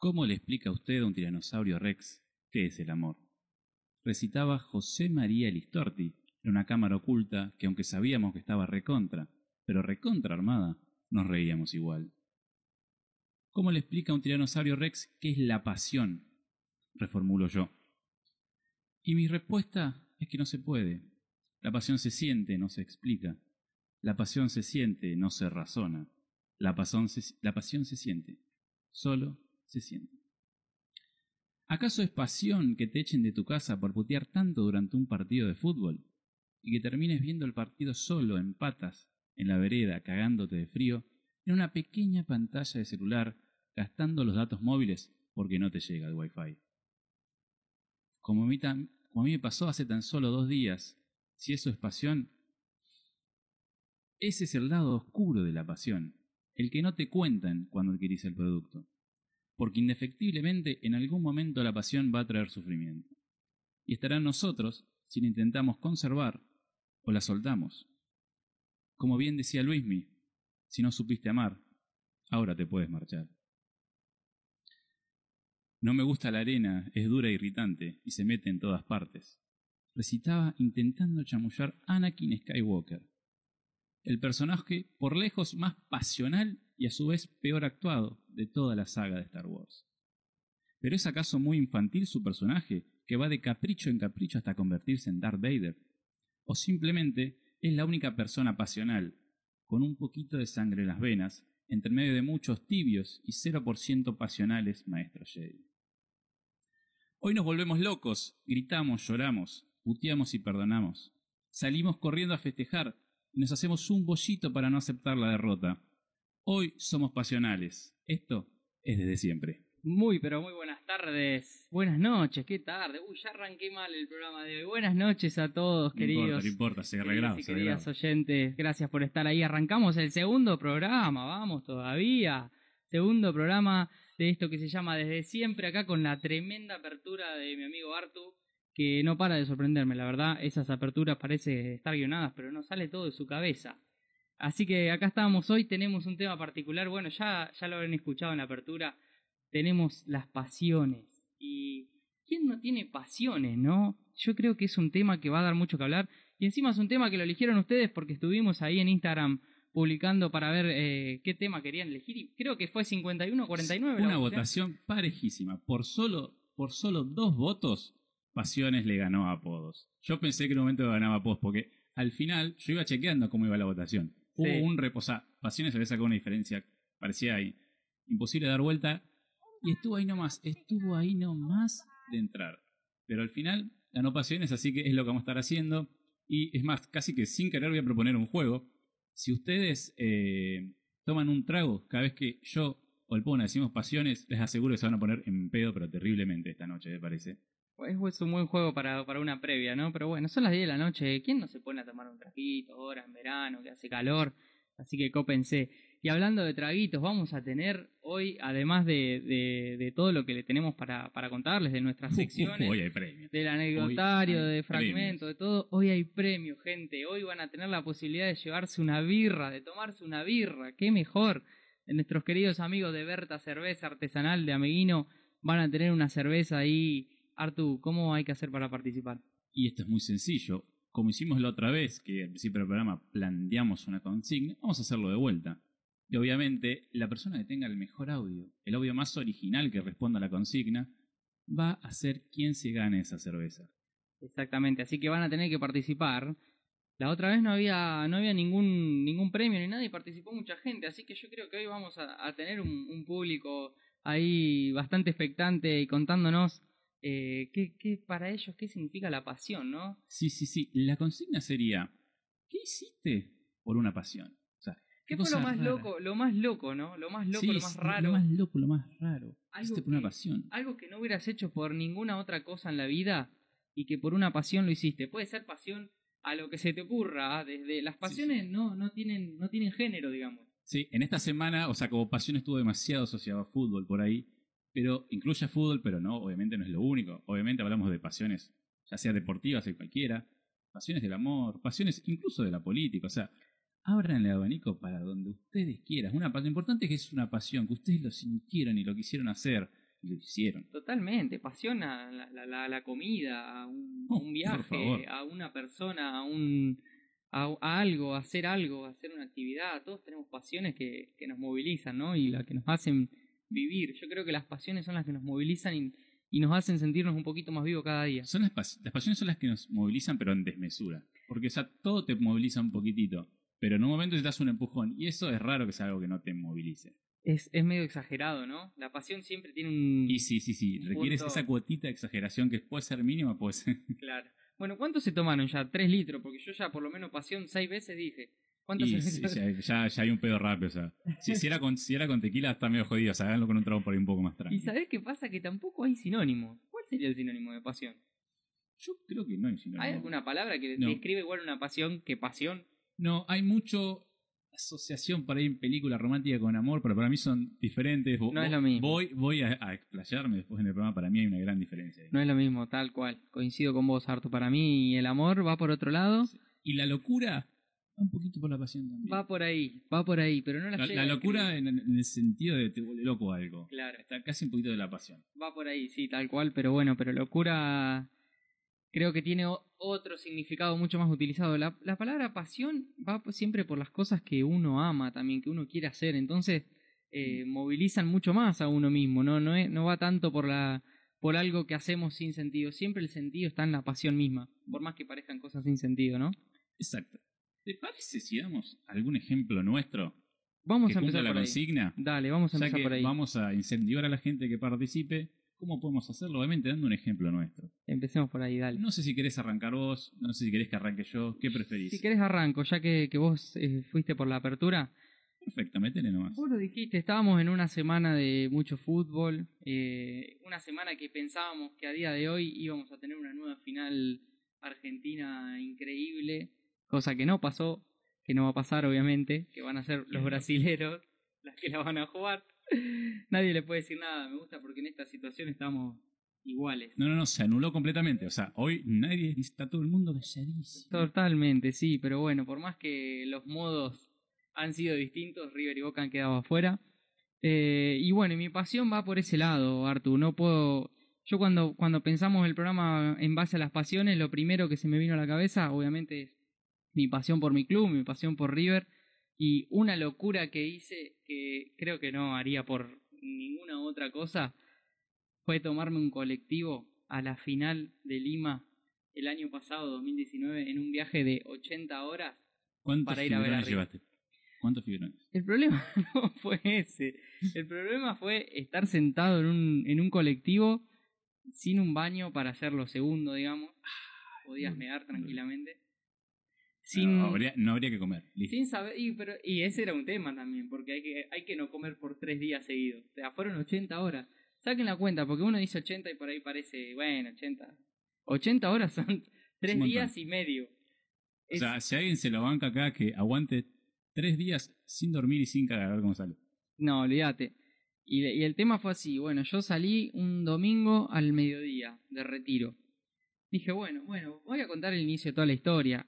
¿Cómo le explica usted a un tiranosaurio rex qué es el amor? Recitaba José María Listorti en una cámara oculta que aunque sabíamos que estaba recontra, pero recontra armada, nos reíamos igual. ¿Cómo le explica a un tiranosaurio rex qué es la pasión? reformulo yo. Y mi respuesta es que no se puede. La pasión se siente, no se explica. La pasión se siente, no se razona. La pasión se, la pasión se siente, solo se siente. ¿Acaso es pasión que te echen de tu casa por putear tanto durante un partido de fútbol y que termines viendo el partido solo en patas, en la vereda, cagándote de frío, en una pequeña pantalla de celular, gastando los datos móviles porque no te llega el wifi? Como a como a mí me pasó hace tan solo dos días, si eso es pasión, ese es el lado oscuro de la pasión, el que no te cuentan cuando adquirís el producto. Porque indefectiblemente en algún momento la pasión va a traer sufrimiento. Y estará en nosotros si la intentamos conservar o la soltamos. Como bien decía Luismi, si no supiste amar, ahora te puedes marchar. No me gusta la arena, es dura e irritante y se mete en todas partes. Recitaba intentando chamullar Anakin Skywalker, el personaje por lejos más pasional y a su vez peor actuado de toda la saga de Star Wars. ¿Pero es acaso muy infantil su personaje, que va de capricho en capricho hasta convertirse en Darth Vader? ¿O simplemente es la única persona pasional, con un poquito de sangre en las venas, entre medio de muchos tibios y 0% pasionales maestros Jedi? Hoy nos volvemos locos, gritamos, lloramos, puteamos y perdonamos. Salimos corriendo a festejar y nos hacemos un bollito para no aceptar la derrota. Hoy somos pasionales. Esto es desde siempre. Muy, pero muy buenas tardes. Buenas noches, qué tarde. Uy, ya arranqué mal el programa de hoy. Buenas noches a todos, queridos. No importa, se queridos y queridas oyentes. Gracias por estar ahí. Arrancamos el segundo programa, vamos todavía. Segundo programa de esto que se llama Desde Siempre, acá con la tremenda apertura de mi amigo Artu que no para de sorprenderme, la verdad. Esas aperturas parece estar guionadas, pero no sale todo de su cabeza. Así que acá estamos hoy, tenemos un tema particular. Bueno, ya, ya lo habrán escuchado en la apertura. Tenemos las pasiones. Y ¿quién no tiene pasiones, no? Yo creo que es un tema que va a dar mucho que hablar. Y encima es un tema que lo eligieron ustedes porque estuvimos ahí en Instagram publicando para ver eh, qué tema querían elegir. Y creo que fue 51-49. Una votación parejísima. Por solo, por solo dos votos Pasiones le ganó a Apodos. Yo pensé que en un momento ganaba Apodos porque al final yo iba chequeando cómo iba la votación. Hubo un reposo. Pasiones había sacado una diferencia, parecía ahí, imposible dar vuelta. Y estuvo ahí nomás, estuvo ahí nomás de entrar. Pero al final ganó Pasiones, así que es lo que vamos a estar haciendo. Y es más, casi que sin querer voy a proponer un juego. Si ustedes eh, toman un trago cada vez que yo o el Pona decimos Pasiones, les aseguro que se van a poner en pedo, pero terriblemente esta noche, me parece. Es un buen juego para, para una previa, ¿no? Pero bueno, son las 10 de la noche. ¿Quién no se pone a tomar un traguito ahora en verano, que hace calor? Así que cópense. Y hablando de traguitos, vamos a tener hoy, además de, de, todo lo que le tenemos para, para contarles de nuestras secciones, hoy hay premio. del anecdotario, de fragmento, de todo, hoy hay premio, gente. Hoy van a tener la posibilidad de llevarse una birra, de tomarse una birra. ¡Qué mejor! De nuestros queridos amigos de Berta Cerveza Artesanal de Ameguino van a tener una cerveza ahí Artu, ¿cómo hay que hacer para participar? Y esto es muy sencillo. Como hicimos la otra vez, que al principio del programa planteamos una consigna, vamos a hacerlo de vuelta. Y obviamente, la persona que tenga el mejor audio, el audio más original que responda a la consigna, va a ser quien se gane esa cerveza. Exactamente, así que van a tener que participar. La otra vez no había, no había ningún, ningún premio ni nada y participó mucha gente, así que yo creo que hoy vamos a, tener un, público ahí bastante expectante y contándonos eh, ¿qué, para ellos qué significa la pasión, ¿no? Sí, sí, sí. La consigna sería, ¿qué hiciste por una pasión? O sea, ¿Qué, fue lo más loco, lo más loco, ¿no? Lo más loco, lo más raro. Lo más loco, lo más raro. Algo por una pasión. Algo que no hubieras hecho por ninguna otra cosa en la vida y que por una pasión lo hiciste. Puede ser pasión a lo que se te ocurra. ¿ah? Desde las pasiones no, no tienen, no tienen género, digamos. Sí, en esta semana, o sea, como pasión estuvo demasiado asociado a fútbol por ahí pero incluye fútbol, pero no, obviamente no es lo único. Obviamente hablamos de pasiones, ya sea deportivas o cualquiera, pasiones del amor, pasiones incluso de la política, o sea, abran el abanico para donde ustedes quieran. Una, lo importante es que es una pasión, que ustedes lo sintieron y lo quisieron hacer, lo hicieron. Totalmente, pasión a la, la- la- la comida, a un, a Oh, un viaje, a una persona, a un a, a algo, a hacer algo, a hacer una actividad. Todos tenemos pasiones que, que nos movilizan, ¿no? Y las que nos hacen vivir. Yo creo que las pasiones son las que nos movilizan y, y nos hacen sentirnos un poquito más vivos cada día. Son las, pas- las pasiones son las que nos movilizan, pero en desmesura. Porque, o sea, todo te moviliza un poquitito. Pero en un momento te das un empujón. Y eso es raro que sea algo que no te movilice. Es, es medio exagerado, ¿no? La pasión siempre tiene un... Y sí, sí, sí. Requieres punto- esa cuotita de exageración que puede ser mínima, puede ser. Claro. Bueno, ¿cuántos se tomaron ya? Tres litros, porque yo ya por lo menos pasión seis veces dije. ¿Cuántos Y ya, ya- ya hay un pedo rápido, o sea. Si, si era con, si era con tequila está medio jodido, o sea, háganlo con un trago por ahí un poco más ¿Y tranquilo. sabés qué pasa? Que tampoco hay sinónimos. ¿Cuál sería el sinónimo de pasión? Yo creo que no hay sinónimo. ¿Hay alguna palabra que No. describe igual una pasión que pasión? No, hay mucho asociación por ahí en película romántica con amor, pero para mí son diferentes. No es lo mismo. Voy, voy a, a explayarme después en el programa, para mí hay una gran diferencia. ahí. No es lo mismo, tal cual. Coincido con vos, Arto. Para mí el amor va por otro lado. Y la locura un poquito por la pasión también. Va por ahí, va por ahí, pero no la, la, llega la locura en, en el sentido de te vuelve loco algo. Claro, Está casi un poquito de la pasión. va por ahí, sí, tal cual, pero bueno, pero locura creo que tiene otro significado mucho más utilizado. La, la palabra pasión va siempre por las cosas que uno ama también, que uno quiere hacer, entonces eh, movilizan mucho más a uno mismo, no, no, es- no va tanto por la por algo que hacemos sin sentido, siempre el sentido está en la pasión misma, por más que parezcan cosas sin sentido, ¿no? Exacto. ¿Te parece si damos algún ejemplo nuestro Vamos que a empezar la por ahí. consigna? Dale, vamos a Ya empezar que por ahí. vamos a incentivar a la gente que participe. ¿Cómo podemos hacerlo? Obviamente dando un ejemplo nuestro. Empecemos por ahí, dale. No sé si querés arrancar vos, no sé si querés que arranque yo. ¿Qué preferís? Si querés arranco, ya que, que vos eh, fuiste por la apertura. Perfecto, métele nomás. Vos lo dijiste, estábamos en una semana de mucho fútbol, eh, una semana que pensábamos que a día de hoy íbamos a tener una nueva final argentina increíble, cosa que no pasó, que no va a pasar obviamente, que van a ser los brasileros las que la van a jugar. Nadie le puede decir nada, me gusta porque en esta situación estamos iguales. No, no, no, se anuló completamente. O sea, hoy nadie está todo el mundo calladísimo. Totalmente, sí, pero bueno, por más que los modos han sido distintos, River y Boca han quedado afuera. Eh, y bueno, y mi pasión va por ese lado, Artu. No puedo. Yo cuando, cuando pensamos el programa en base a las pasiones, lo primero que se me vino a la cabeza, obviamente, es mi pasión por mi club, mi pasión por River. Y una locura que hice, que creo que no haría por ninguna otra cosa, fue tomarme un colectivo a la final de Lima el año pasado, 2019, en un viaje de 80 horas. ¿Cuántos para ir a ver a River. llevaste? ¿Cuántos fibrones? El problema no fue ese. El problema fue estar sentado en un, en un colectivo sin un baño para hacer lo segundo, digamos. Podías mear tranquilamente. Sin, No, habría, no habría que comer. Listo. sin saber. Y, pero, y ese era un tema también, porque hay que, hay que no comer por tres días seguidos. O sea, fueron 80 horas. Saquen la cuenta, porque uno dice 80 y por ahí parece, bueno, 80. 80 horas son tres días y medio. O Es- sea, si alguien se lo banca acá, que aguante tres días sin dormir y sin cagar, a ver cómo sale. No, olvídate. Y, y el tema fue así, bueno, yo salí un domingo al mediodía de retiro. Dije, bueno, bueno, voy a contar el inicio de toda la historia.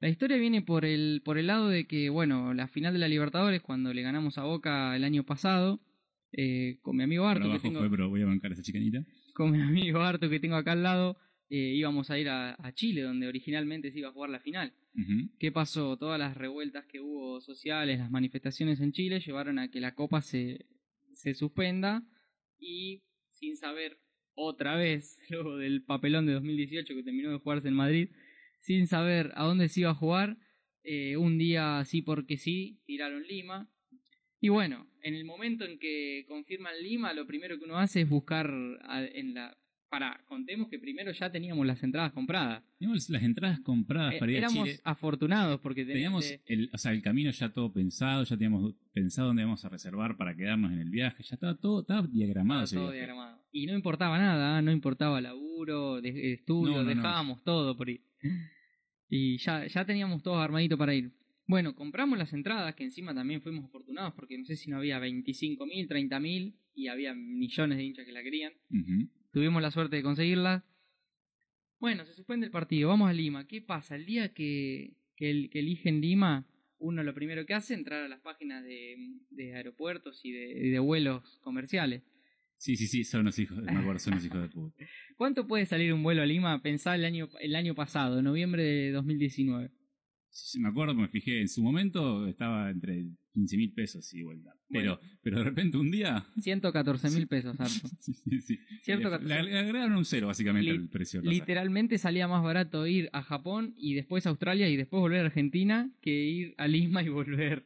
La historia viene por el, por el lado de que, bueno, la final de la Libertadores, cuando le ganamos a Boca el año pasado, eh, con mi amigo Arto, que tengo, fue, pero voy a bancar a esa chicanita. con mi amigo Arto que tengo acá al lado, eh, íbamos a ir a, a Chile, donde originalmente se iba a jugar la final. ¿Qué pasó? Todas las revueltas que hubo sociales, las manifestaciones en Chile llevaron a que la copa se, se suspenda y sin saber otra vez, luego del papelón de 2018 que terminó de jugarse en Madrid, sin saber a dónde se iba a jugar, eh, un día sí porque sí, tiraron Lima. Y bueno, en el momento en que confirman Lima, lo primero que uno hace es buscar a- en la... Para, contemos que primero ya teníamos las entradas compradas. Teníamos las entradas compradas Eh, para ir a éramos Chile. afortunados porque Teníamos teníamos el, o sea, el camino ya todo pensado, ya teníamos pensado dónde íbamos a reservar para quedarnos en el viaje, ya estaba todo, estaba diagramado todo viaje. diagramado. Y no importaba nada, no importaba laburo, de, estudio, No, no, no. dejábamos todo por ir. Y ya, ya teníamos todo armadito para ir. Bueno, compramos las entradas, que encima también fuimos afortunados, porque no sé si no había 25.000, 30.000 y había millones de hinchas que la querían. Tuvimos la suerte de conseguirlas. Bueno, se suspende el partido, vamos a Lima. ¿Qué pasa? El día que, que, el- que eligen Lima, uno lo primero que hace es entrar a las páginas de, de aeropuertos y de, y de vuelos comerciales. Sí, sí, sí, son los hijos, me acuerdo, son los hijos de puta. ¿Cuánto puede salir un vuelo a Lima? Pensá el año, el año pasado, noviembre de 2019. Sí, me acuerdo, me fijé, en su momento estaba entre 15 mil pesos y vuelta. Pero, pero de repente un día... 114 mil pesos, harto. Sí, sí, sí. 114. Le, le agregaron un cero básicamente al precio. Literalmente salía más barato ir a Japón y después a Australia y después volver a Argentina que ir a Lima y volver.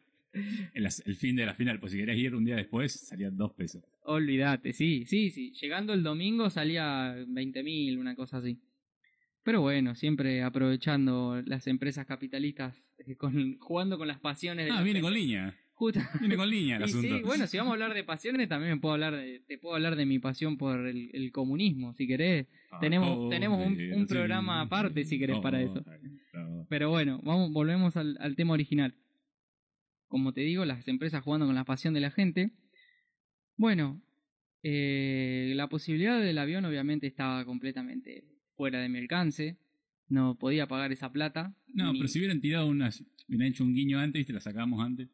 El, el fin de la final, pues si querías ir un día después, salían dos pesos. Olvídate, sí, sí, sí. Llegando el domingo salía 20 mil, una cosa así. Pero bueno, siempre aprovechando las empresas capitalistas, eh, con, jugando con las pasiones de Ah, la viene gente. con línea. Justo- Viene con línea el asunto. sí, bueno, si vamos a hablar de pasiones, también me puedo hablar de, te puedo hablar de mi pasión por el, el comunismo, si querés. tenemos- tenemos un- un programa aparte, si querés, para eso. Pero bueno, vamos, volvemos al, al tema original. Como te digo, las empresas jugando con la pasión de la gente. Bueno, eh, la posibilidad del avión obviamente estaba completamente fuera de mi alcance. No podía pagar esa plata. No, ni- pero si hubieran tirado unas. Hubieran hecho un guiño antes y te la sacábamos antes.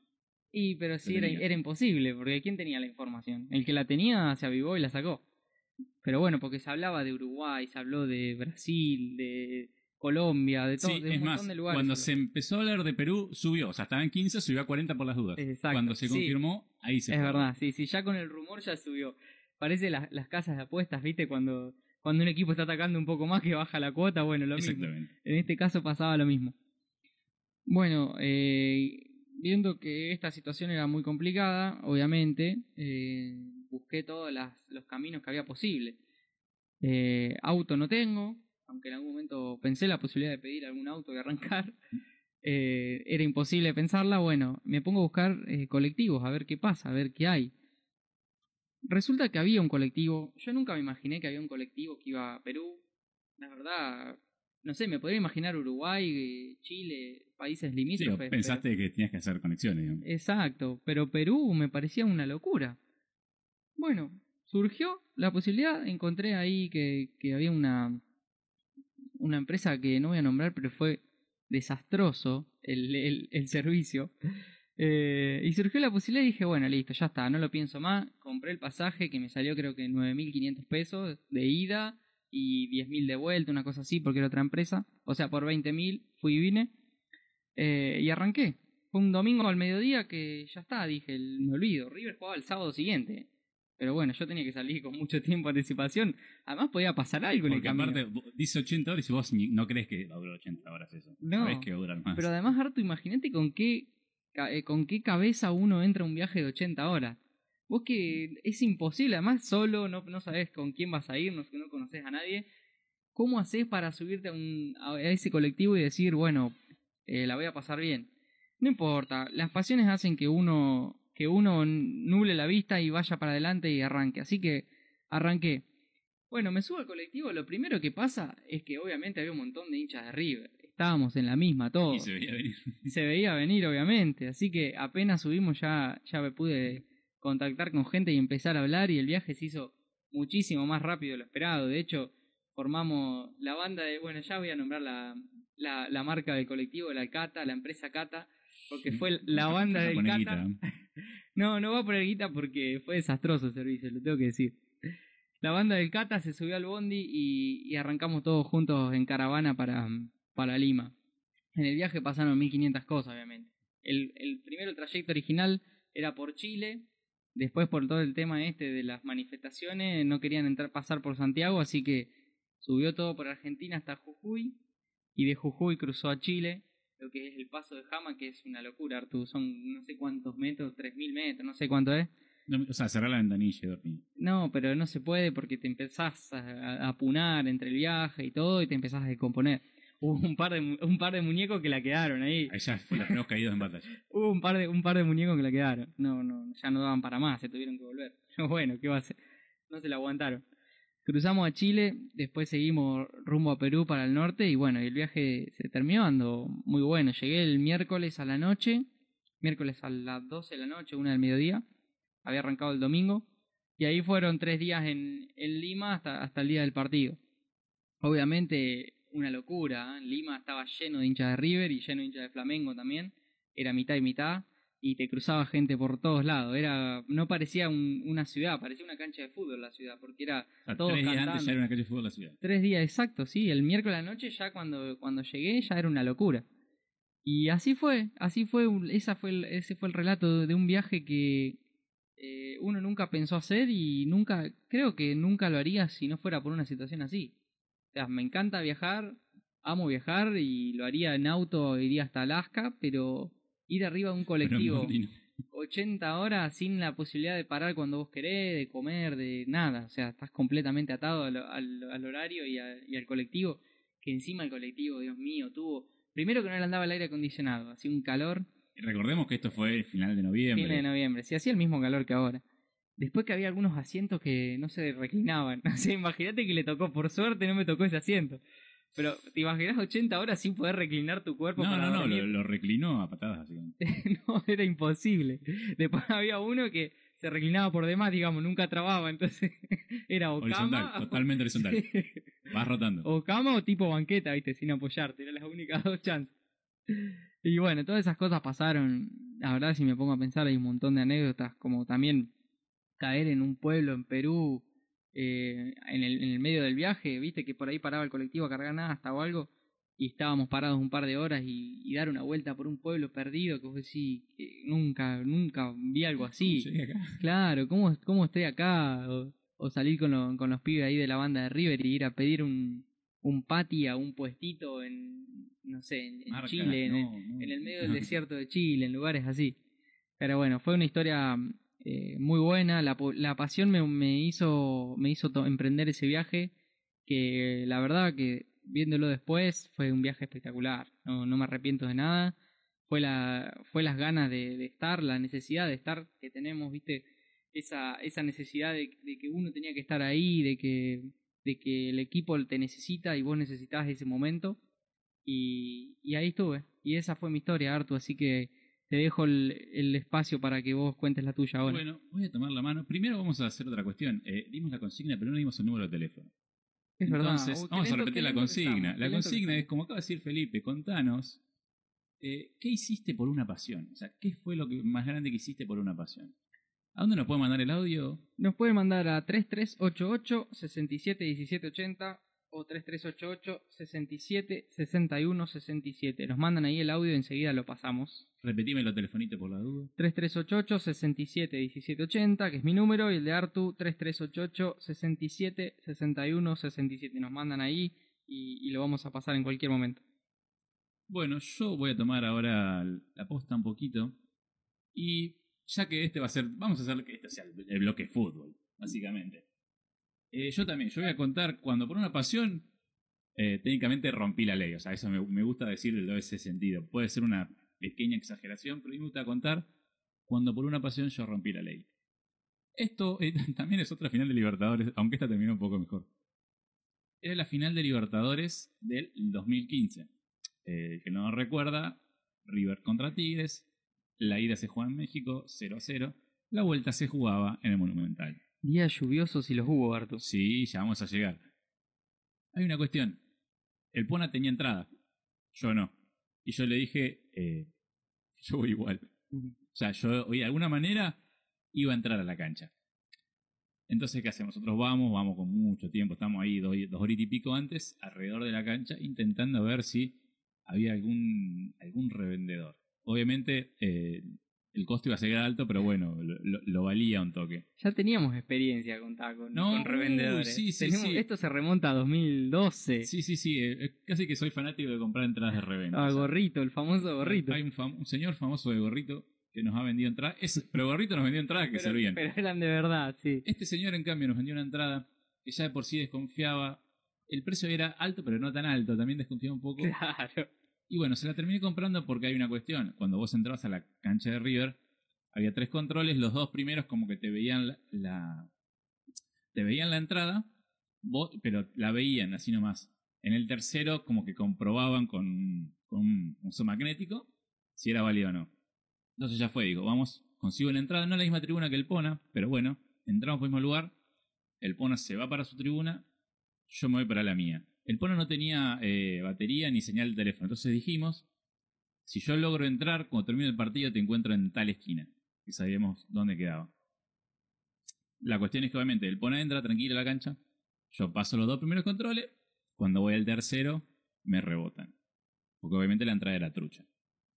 Y pero sí era, imposible, porque ¿quién tenía la información? El que la tenía se avivó y la sacó. Pero bueno, porque se hablaba de Uruguay, se habló de Brasil, de Colombia, de todo, Sí, de un es montón más, de lugares. cuando se empezó a hablar de Perú, subió. O sea, estaba en 15, subió a 40 por las dudas. Exacto, Cuando se sí. Ahí se Es fue. verdad, sí, sí, ya con el rumor ya subió. Parece las, las casas de apuestas, ¿viste? Cuando, cuando un equipo está atacando un poco más que baja la cuota, bueno, lo mismo. En este caso pasaba lo mismo. Bueno, eh, viendo que esta situación era muy complicada, obviamente, eh, busqué todos las- los caminos que había posible. Eh, auto no tengo, aunque en algún momento pensé la posibilidad de pedir algún auto y arrancar. Eh, era imposible pensarla. Bueno, me pongo a buscar eh, colectivos, a ver qué pasa, a ver qué hay. Resulta que había un colectivo. Yo nunca me imaginé que había un colectivo que iba a Perú. La verdad, no sé, me podría imaginar Uruguay, eh, Chile, países Sí, limítrofes. pensaste que tenías que hacer conexiones, digamos. Exacto, pero Perú me parecía una locura. Bueno, surgió la posibilidad, encontré ahí que, que había una, una empresa que no voy a nombrar, pero fue desastroso el, el, servicio. Eh, y surgió la posibilidad y dije, bueno, listo, ya está, no lo pienso más. Compré el pasaje que me salió creo que 9.500 pesos de ida y 10.000 de vuelta, una cosa así, porque era otra empresa. O sea, por 20.000 fui y vine. Eh, y arranqué. Fue un domingo al mediodía que ya está, dije, me olvido. River jugaba el sábado siguiente. Pero bueno, yo tenía que salir con mucho tiempo de anticipación. Además podía pasar algo en el Porque camino. aparte, vos- dice 80 horas y vos ni- no crees que va a durar 80 horas eso. No. Sabés que va a durar más. Pero además, Harto, imagínate con qué, ca- eh, con qué cabeza uno entra a un viaje de 80 horas. Vos que es imposible, además solo, no, no sabes con quién vas a ir, no, no conoces a nadie. ¿Cómo haces para subirte a, un, a ese colectivo y decir, bueno, eh, la voy a pasar bien? No importa, las pasiones hacen que uno, que uno nuble la vista y vaya para adelante y arranque. Así que arranqué. Bueno, me subo al colectivo, lo primero que pasa es que obviamente había un montón de hinchas de River. Estábamos en la misma todos Y se veía venir. se veía venir, obviamente. Así que apenas subimos ya, ya me pude contactar con gente y empezar a hablar y el viaje se hizo muchísimo más rápido de lo esperado. De hecho, formamos la banda de, bueno, ya voy a nombrar la, la, la marca del colectivo, la Cata, la empresa Cata, porque fue la banda del Cata. No, no va a poner guita porque fue desastroso el servicio, lo tengo que decir. La banda del Cata se subió al bondi y, y arrancamos todos juntos en caravana para, para Lima. En el viaje pasaron 1500 cosas, obviamente. El, el primero, el trayecto original era por Chile. Después, por todo el tema este de las manifestaciones, no querían entrar, pasar por Santiago, así que subió todo por Argentina hasta Jujuy. Y de Jujuy cruzó a Chile, lo que es el paso de Jama, que es una locura, Arturo. Son no sé cuántos metros, 3.000 metros, no sé cuánto es. O sea, cerrar la ventanilla y dormir. No, pero no se puede porque te empezás a, apunar entre el viaje y todo y te empezás a descomponer. Hubo un par de, un par de muñecos que la quedaron ahí. Ahí ya fue los caídos en batalla. Hubo un par de, un par de muñecos que la quedaron. No, no, ya no daban para más, se tuvieron que volver. Bueno, ¿qué va a hacer? No se la aguantaron. Cruzamos a Chile, después seguimos rumbo a Perú para el norte y bueno, el viaje se terminó ando muy bueno. Llegué el miércoles a la noche, miércoles a las 12 de la noche, una del mediodía. Había arrancado el domingo y ahí fueron tres días en, en Lima hasta, hasta el día del partido. Obviamente una locura, ¿eh? Lima estaba lleno de hinchas de River y lleno de hinchas de Flamengo también, era mitad y mitad. Y te cruzaba gente por todos lados. Era, no parecía un- una ciudad, parecía una cancha de fútbol la ciudad, porque era O sea, todos tres días cantando. antes ya era una calle de fútbol la ciudad. Tres días exacto, sí. El miércoles a la noche ya cuando, cuando llegué ya era una locura. Y así fue, así fue, esa fue el- ese fue el relato de un viaje que eh, uno nunca pensó hacer y nunca, creo que nunca lo haría si no fuera por una situación así. O sea, me encanta viajar, amo viajar y lo haría en auto, iría hasta Alaska, pero ir arriba de un colectivo Bondi no. 80 horas sin la posibilidad de parar cuando vos querés, de comer, de nada. O sea, estás completamente atado al, al- al horario y, a- y al colectivo. Que encima el colectivo, Dios mío, tuvo. Primero que no le andaba el aire acondicionado, hacía un calor. Y Recordemos que esto fue el final de noviembre. Fin de noviembre, sí, hacía el mismo calor que ahora. Después que había algunos asientos que no se reclinaban. O sea, imagínate que le tocó, por suerte no me tocó ese asiento. Pero te imaginas 80 horas sin poder reclinar tu cuerpo No, para no, no, dormir? lo, lo reclinó a patadas. Básicamente. no, era imposible. Después había uno que se reclinaba por demás, digamos, nunca trababa, entonces era o Horizontal, cama, totalmente horizontal. Sí. Vas rotando. o cama o tipo banqueta, viste, sin apoyarte, eran las únicas dos chances. Y bueno, todas esas cosas pasaron. La verdad, si me pongo a pensar, hay un montón de anécdotas, como también caer en un pueblo en Perú, eh, en, el, en el medio del viaje, viste, que por ahí paraba el colectivo a cargar nada hasta o algo, y estábamos parados un par de horas y, y dar una vuelta por un pueblo perdido, que vos decís, que nunca, nunca vi algo así. ¿Cómo llegué acá? Claro, ¿cómo, cómo estoy acá? O, o salir con, lo- con los pibes ahí de la banda de River y ir a pedir un, un patty a un puestito en, no sé, en, Marca, Chile, en, el, no, no. en el medio del desierto de Chile, en lugares así. Pero bueno, fue una historia eh, muy buena. La, la pasión me, me hizo, me hizo emprender ese viaje, que la verdad que viéndolo después fue un viaje espectacular. No, no me arrepiento de nada. Fue, la, fue las ganas de, estar, la necesidad de estar que tenemos, viste, esa, esa necesidad de, de que uno tenía que estar ahí, de que, de que el equipo te necesita y vos necesitas ese momento. Y, y ahí estuve. Y esa fue mi historia, Artu, así que te dejo el, el espacio para que vos cuentes la tuya ahora. Bueno, voy a tomar la mano. Primero vamos a hacer otra cuestión. Eh, dimos la consigna, pero no dimos el número de teléfono. es verdad. Entonces, qué vamos a repetir la consigna. estamos, La consigna es, como acaba de decir Felipe, contanos, eh, ¿qué hiciste por una pasión? O sea, ¿qué fue lo que más grande que hiciste por una pasión? ¿A dónde nos puede mandar el audio? Nos pueden mandar a 3388 671780 o 3388 67 61 67. Nos mandan ahí el audio y enseguida lo pasamos. Repetime los telefonitos por la duda. 3388 67 1780, que es mi número, y el de Artu 3388 67 61 67. Nos mandan ahí y, y lo vamos a pasar en cualquier momento. Bueno, yo voy a tomar ahora la posta un poquito. Y ya que este va a ser. Vamos a hacer que este sea el bloque fútbol, básicamente. Eh, yo también, yo voy a contar cuando por una pasión. eh, técnicamente rompí la ley. O sea, eso me, gusta decirlo en ese sentido. Puede ser una pequeña exageración, pero a mí me gusta contar cuando por una pasión yo rompí la ley. Esto eh, también es otra final de Libertadores, aunque esta terminó un poco mejor. Era la final de Libertadores del 2015. Eh, que no recuerda, River contra Tigres. La ida se jugaba en México 0 a 0. La vuelta se jugaba en el Monumental. Días lluviosos y los hubo, Artu. Sí, ya vamos a llegar. Hay una cuestión. El Pona tenía entrada. Yo no. Y yo le dije, eh, yo voy igual. O sea, yo de alguna manera iba a entrar a la cancha. Entonces, ¿qué hacemos? Nosotros vamos, vamos con mucho tiempo, estamos ahí dos, dos horitas y pico antes, alrededor de la cancha, intentando ver si había algún, algún revendedor. Obviamente, eh, el costo iba a ser alto, pero bueno, lo, valía un toque. Ya teníamos experiencia con, ta- con, No, con revendedores. uy, sí, sí, Tenemos- sí. Esto se remonta a 2012. Sí, sí, sí, eh, eh, casi que soy fanático de comprar entradas de reventa. A O sea, gorrito, el famoso gorrito. Hay un, fam- un señor famoso de gorrito que nos ha vendido entradas. Pero gorrito nos vendió entradas que pero, servían. pero eran de verdad, sí. Este señor, en cambio, nos vendió una entrada que ya de por sí desconfiaba. El precio era alto, pero no tan alto. También desconfiaba un poco. Claro. Y bueno, se la terminé comprando porque hay una cuestión. Cuando vos entrabas a la cancha de River, había tres controles. Los dos primeros como que te veían la... te veían la entrada, vos- pero la veían así nomás. En el tercero como que comprobaban con, con un uso magnético si era válido o no. Entonces ya fue, digo, vamos, consigo la entrada, no en la misma tribuna que el Pona, pero bueno, entramos por el mismo lugar, el Pona se va para su tribuna, yo me voy para la mía. El Pona no tenía eh, batería ni señal de teléfono, entonces dijimos, si yo logro entrar, cuando termine el partido te encuentro en tal esquina. Y sabíamos dónde quedaba. La cuestión es que obviamente el pone entra tranquilo a la cancha, yo paso los dos primeros controles, cuando voy al tercero me rebotan. Porque obviamente la entrada era trucha.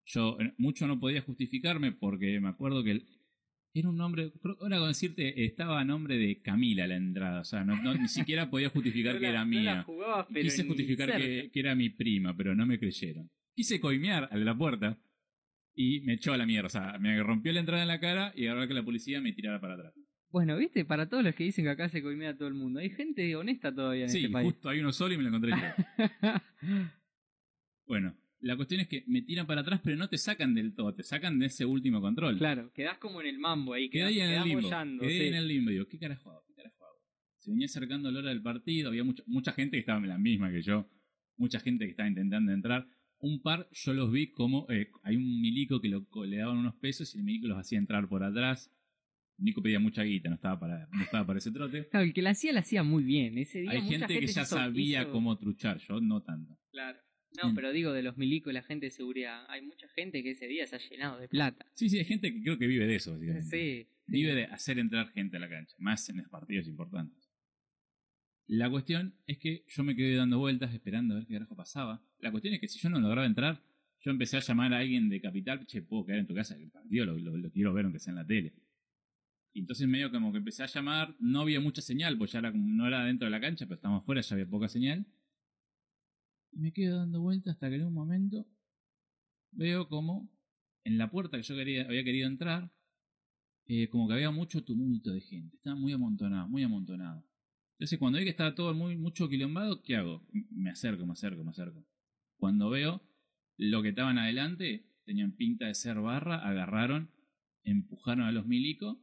Yo eh, mucho no podía justificarme porque me acuerdo que era un nombre, ahora con decirte, estaba a nombre de Camila la entrada, o sea, no, ni siquiera podía justificar que era mía. Quise justificar que, que, era mi prima, pero no me creyeron. Quise coimear a la puerta y me echó a la mierda, o sea, me rompió la entrada en la cara y ahora que la policía me tirara para atrás. Bueno, viste, para todos los que dicen que acá se coimea a todo el mundo, hay gente honesta todavía en este país. Sí, justo hay uno solo y me lo encontré yo. bueno, la cuestión es que me tiran para atrás, pero no te sacan del todo, te sacan de ese último control. Claro, quedás como en el mambo ahí, quedás, ahí en el limbo. quedé en el limbo, digo, ¿qué carajo hago? ¿Qué carajo hago? Se venía acercando la hora del partido, había mucha, mucha gente que estaba en la misma que yo, mucha gente que estaba intentando entrar. Un par yo los vi como, eh, hay un milico que le daban unos pesos y el milico los hacía entrar por atrás. Nico pedía mucha guita, no estaba para, no estaba para ese trote. Claro, el que la hacía la hacía muy bien. Ese día Hay gente, que ya sabía cómo truchar, yo no tanto. Claro. No, pero digo de los milicos y la gente de seguridad. Hay mucha gente que ese día se ha llenado de plata. Sí, sí, hay gente que creo que vive de eso, Sí. Vive de hacer entrar gente a la cancha, más en los partidos importantes. La cuestión es que yo me quedé dando vueltas esperando a ver qué carajo pasaba. La cuestión es que si yo no lograba entrar, yo empecé a llamar a alguien de Capital, che, puedo quedar en tu casa, el partido lo, lo, quiero ver aunque sea en la tele. Y entonces medio como que empecé a llamar, no había mucha señal, pues ya no era dentro de la cancha, pero estábamos fuera, ya había poca señal. Y me quedo dando vueltas hasta que en un momento veo como en la puerta que yo quería, había querido entrar, eh, como que había mucho tumulto de gente. Estaba muy amontonado, muy amontonado. Entonces cuando vi que estaba todo muy mucho quilombado, ¿qué hago? Me acerco, me acerco, me acerco. Cuando veo lo que estaban adelante, tenían pinta de ser barra, agarraron, empujaron a los milicos,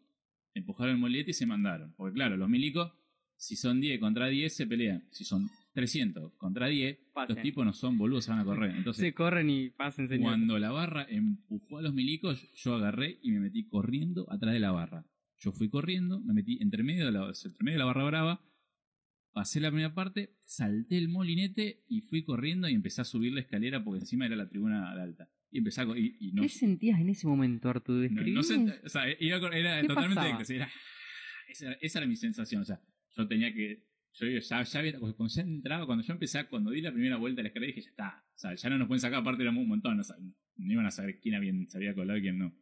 empujaron el molete y se mandaron. Porque claro, los milicos, si son 10 contra 10, se pelean. Si son 300 contra 10, los tipos no son boludos, se van a correr. Entonces, se corren y pasen, señor. Cuando la barra empujó a los milicos, yo agarré y me metí corriendo atrás de la barra. Yo fui corriendo, me metí entre medio de la, entre medio de la barra brava, pasé la primera parte, salté el molinete y fui corriendo y empecé a subir la escalera porque encima era la tribuna alta. Y empecé a, y, ¿Qué sentías en ese momento, Arturo? No, no o sea, era totalmente... Era, esa, esa era mi sensación, o sea, yo tenía que yo ya, ya ya entraba, cuando yo empecé, cuando di la primera vuelta a la escalera, dije, ya está. O sea, ya no nos pueden sacar, aparte éramos un montón, no, no iban a saber quién había, se había colado y quién no.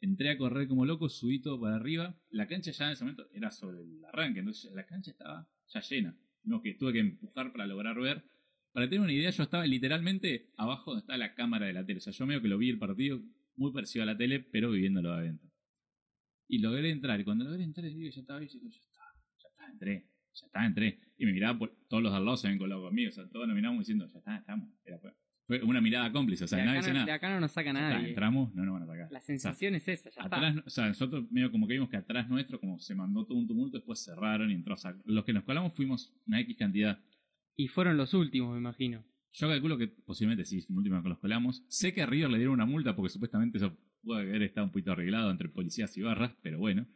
Entré a correr como loco, subí todo para arriba. La cancha ya en ese momento era sobre el arranque, entonces la cancha estaba ya llena. No, que tuve que empujar para lograr ver. Para tener una idea, yo estaba literalmente abajo donde está la cámara de la tele. O sea, yo medio que lo vi el partido muy parecido a la tele, pero viviéndolo adentro. Y logré entrar. Y cuando logré entrar, dije, ya estaba, y ya está, ya está, entré ya está, entré. Y me miraba por, todos los al lado se ven colado conmigo, o sea, todos nos mirábamos diciendo, ya está, estamos. fue una mirada cómplice, o sea, nadie dice nada. De acá no nos saca nadie. entramos, no nos van a sacar. La sensación es esa, ya atrás, está. O sea, nosotros medio como que vimos que atrás nuestro, como se mandó todo un tumulto, después cerraron y entró. O sea, los que nos colamos fuimos una X cantidad. Y fueron los últimos, me imagino. Yo calculo que posiblemente sí, los últimos que los colamos. Sé que a River le dieron una multa porque supuestamente eso puede haber estado un poquito arreglado entre policías y barras, pero bueno.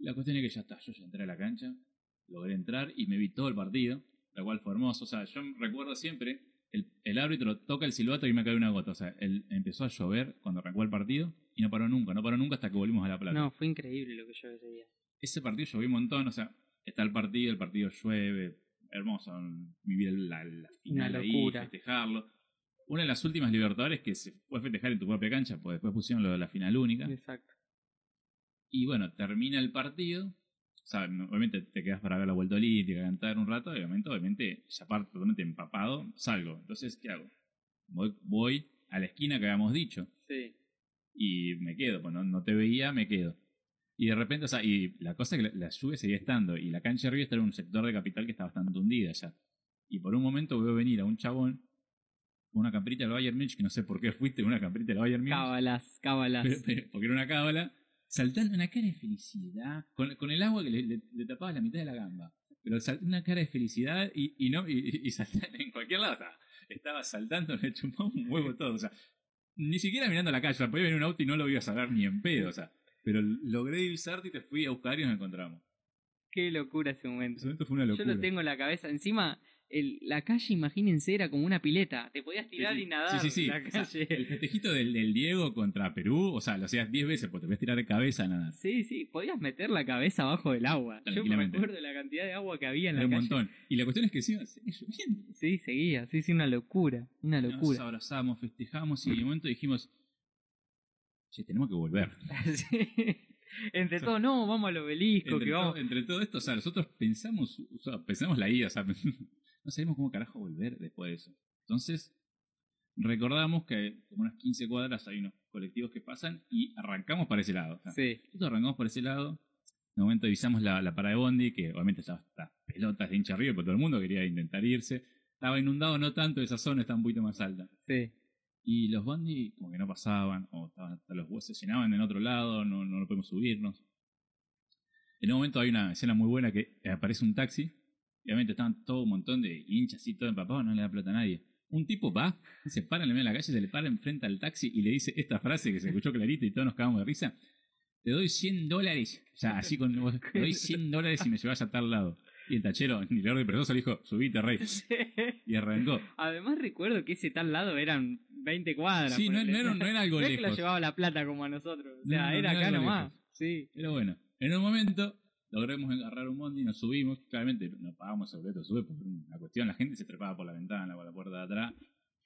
La cuestión es que ya está, yo ya entré a la cancha, logré entrar y me vi todo el partido, lo cual fue hermoso. O sea, yo recuerdo siempre, el, el árbitro toca el silbato y me cae una gota. O sea, él empezó a llover cuando arrancó el partido y no paró nunca, no paró nunca hasta que volvimos a la plata. No, fue increíble lo que llovió ese día. Ese partido llovió un montón, o sea, está el partido, el partido llueve, hermoso, vivir la, la final ahí, festejarlo. Una de las últimas Libertadores que se puede festejar en tu propia cancha, pues después pusieron lo de la final única. Exacto. Y bueno, termina el partido o sea, obviamente te quedas para ver la vuelta olímpica, cantar un rato, y obviamente, obviamente, ya parto totalmente empapado, salgo. Entonces, ¿qué hago? Voy, voy a la esquina que habíamos dicho. Sí. Y me quedo, pues no, te veía, me quedo. Y de repente, o sea, y la cosa es que la, lluvia seguía estando, y la cancha de Río está en un sector de capital que está bastante hundida ya. Y por un momento veo venir a un chabón con una camperita del Bayern Munich, que no sé por qué fuiste con una camperita del Bayern Munich. Cábalas, cábalas. porque era una cábala saltando una cara de felicidad, con, con el agua que le, le, tapaba la mitad de la gamba. Pero una cara de felicidad y, y no y, y en cualquier lado. estaba saltando, le chupó un huevo todo. O sea, ni siquiera mirando la calle. O sea, podía venir un auto y no lo ibas a ver ni en pedo. O sea, pero logré divisarte y te fui a buscar y nos encontramos. Qué locura ese momento. Ese momento fue una locura. Yo lo tengo en la cabeza. Encima, el- la calle, imagínense, era como una pileta. Te podías tirar Sí, y sí. nadar Sí, sí, sí. la O sea, calle. el festejito del, del Diego contra Perú, o sea, lo hacías 10 veces porque te podías tirar de cabeza a nadar. Sí, sí, podías meter la cabeza abajo del agua. Yo me acuerdo de la cantidad de agua que había en Era la un calle. montón. Y la cuestión es que lloviendo. Sí, seguía, sí, sí, una locura, una Nos locura. abrazamos, festejamos y de momento dijimos, che, tenemos que volver. Sí. Entre todo, no, vamos al obelisco, Entre, que todo, vamos. entre todo esto, o sea, nosotros pensamos, o sea, pensamos la ida, o sea, no sabemos cómo carajo volver después de eso. Entonces, recordamos que como unas 15 cuadras hay unos colectivos que pasan y arrancamos para ese lado. o sea, Sí, Nosotros arrancamos por ese lado. De momento avisamos la, la parada de Bondi, que obviamente estaba hasta pelotas de hincha arriba, porque todo el mundo quería intentar irse. Estaba inundado, no tanto, esa zona está un poquito más alta. sí. Y los Bondi como que no pasaban, o estaban hasta los huesos se llenaban en otro lado, no, no, no podemos subirnos. En un momento hay una escena muy buena que aparece un taxi, obviamente estaban todo un montón de hinchas y todo empapados, no le da plata a nadie. Un tipo va, se para en el medio de la calle, se le para enfrente al taxi y le dice esta frase que se escuchó clarita y todos nos cagamos de risa. Te doy 100 dólares. O sea, así con vos, te doy 100 dólares y me llevas a tal lado. Y el tachero, ni le orden perezoso, le dijo, subite, rey. Y arrancó. Además recuerdo que ese tal lado eran 20 cuadras. Sí, no, no era, no era algo No es que lo lejos. llevaba la plata como a nosotros. O sea, no, era acá nomás. lejos. Sí. Pero bueno, en un momento logramos agarrar un bondi, nos subimos. Claramente no pagamos el boleto, sube por una cuestión. La gente se trepaba por la ventana, por la puerta de atrás.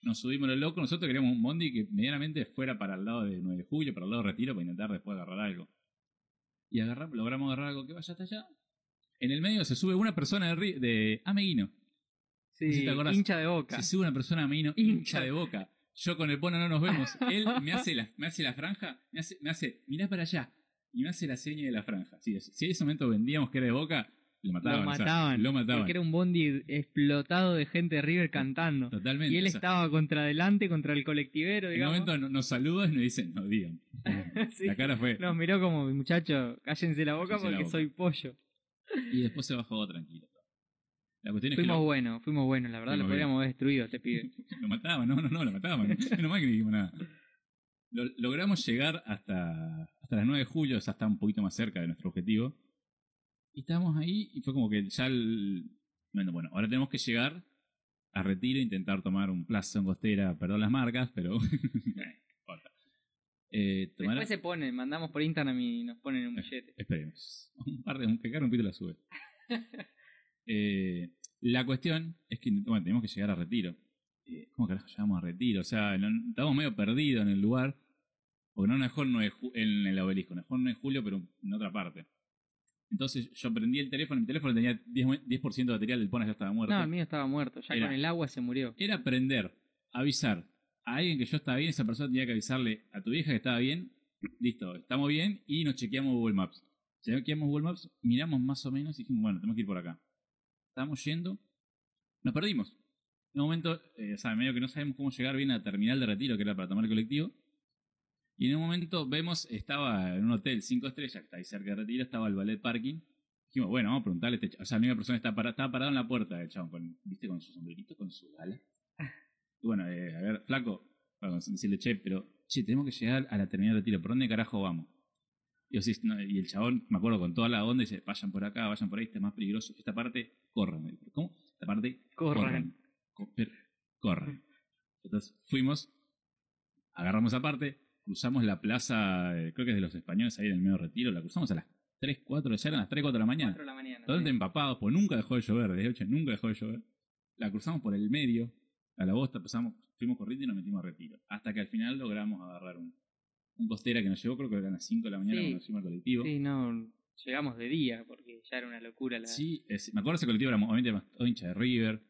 Nos subimos lo loco. Nosotros queríamos un bondi que medianamente fuera para el lado de 9 de julio, para el lado de Retiro, para intentar después agarrar algo. Y agarramos, logramos agarrar algo que vaya hasta allá. En el medio se sube una persona de, de Ameguino. Sí, Si te acordás. hincha de boca. Se sube una persona de Ameguino, Hincha. hincha de boca. Yo con el pono no nos vemos. Él me hace la, me hace la franja, me hace, me hace, mirá para allá. Y me hace la seña de la franja. Si, si en ese momento vendíamos que era de boca, lo mataban. lo o sea, mataban. lo mataban. Porque era un bondi explotado de gente de River cantando. Totalmente. Y él o sea, estaba contra adelante, contra el colectivero, en un momento no- nos saluda y nos dice, no digan. Sí. La cara fue. Nos miró como, muchacho, cállense la boca Cállense la porque boca". soy pollo. Y después se bajó tranquilo. La cuestión es Fuimos que lo, buenos, fuimos buenos, la verdad Fuimos lo podríamos haber destruido este pibe. lo mataban. No, no, no, lo mataban. Menos mal que no dijimos nada. Lo- logramos llegar hasta, hasta las 9 de julio, o sea, está un poquito más cerca de nuestro objetivo. Y estábamos ahí y fue como que ya el... Bueno, bueno, ahora tenemos que llegar a Retiro e intentar tomar un plazo en costera, perdón las marcas, pero... eh, tomar- Después se ponen, mandamos por Instagram y nos ponen un billete. Esperemos. Un par de un que un pito la sube. Eh, la cuestión es que bueno, tenemos que llegar a retiro. Eh, ¿Cómo carajo llegamos a retiro? O sea, no- estábamos medio perdidos en el lugar. Porque no 9 de ju- en el obelisco, el 9 de julio, pero en otra parte. Entonces yo prendí el teléfono, mi teléfono tenía 10%, mu- 10 de batería, el Pona ya estaba muerto. No, el mío estaba muerto, ya Era- con el agua se murió. Era prender, avisar a alguien que yo estaba bien, esa persona tenía que avisarle a tu vieja que estaba bien, listo, estamos bien, y nos chequeamos Google Maps. Chequeamos Google Maps, miramos más o menos y dijimos, bueno, tenemos que ir por acá. Estábamos yendo, nos perdimos. En un momento, eh, o sea, medio que no sabemos cómo llegar bien a la terminal de retiro, que era para tomar el colectivo. Y en un momento vemos, estaba en un hotel 5 estrellas, que está ahí cerca de retiro, estaba el ballet parking. Dijimos, bueno, vamos a preguntarle a este ch- O sea, la única persona estaba, para- estaba parado en la puerta del chabón, con, viste, con su sombrerito, con su gala. Y bueno, eh, a ver, flaco, bueno, decirle, che, pero, che, tenemos que llegar a la terminal de retiro, ¿por dónde carajo vamos? Y, yo, sí, no, y el chabón, me acuerdo, con toda la onda, dice, vayan por acá, vayan por ahí, este es más peligroso. Esta parte, corran. ¿Cómo? Esta parte, Corran. corran. Co- pero, corran. Entonces fuimos, agarramos aparte, cruzamos la plaza, eh, creo que es de los españoles ahí en el medio retiro, la cruzamos a las 3, 4, ya eran las 3, 4 de la mañana. 4 de la mañana. Totalmente sí. empapados, pues nunca dejó de llover, desde 8 nunca dejó de llover. La cruzamos por el medio, a la bosta, pasamos, fuimos corriendo y nos metimos a retiro. Hasta que al final logramos agarrar un, un costera que nos llevó, creo que eran las 5 de la mañana Sí. cuando nos fuimos al colectivo. Sí, no, llegamos de día porque ya era una locura la... Sí, es- me acuerdo ese colectivo era obviamente más hincha de River.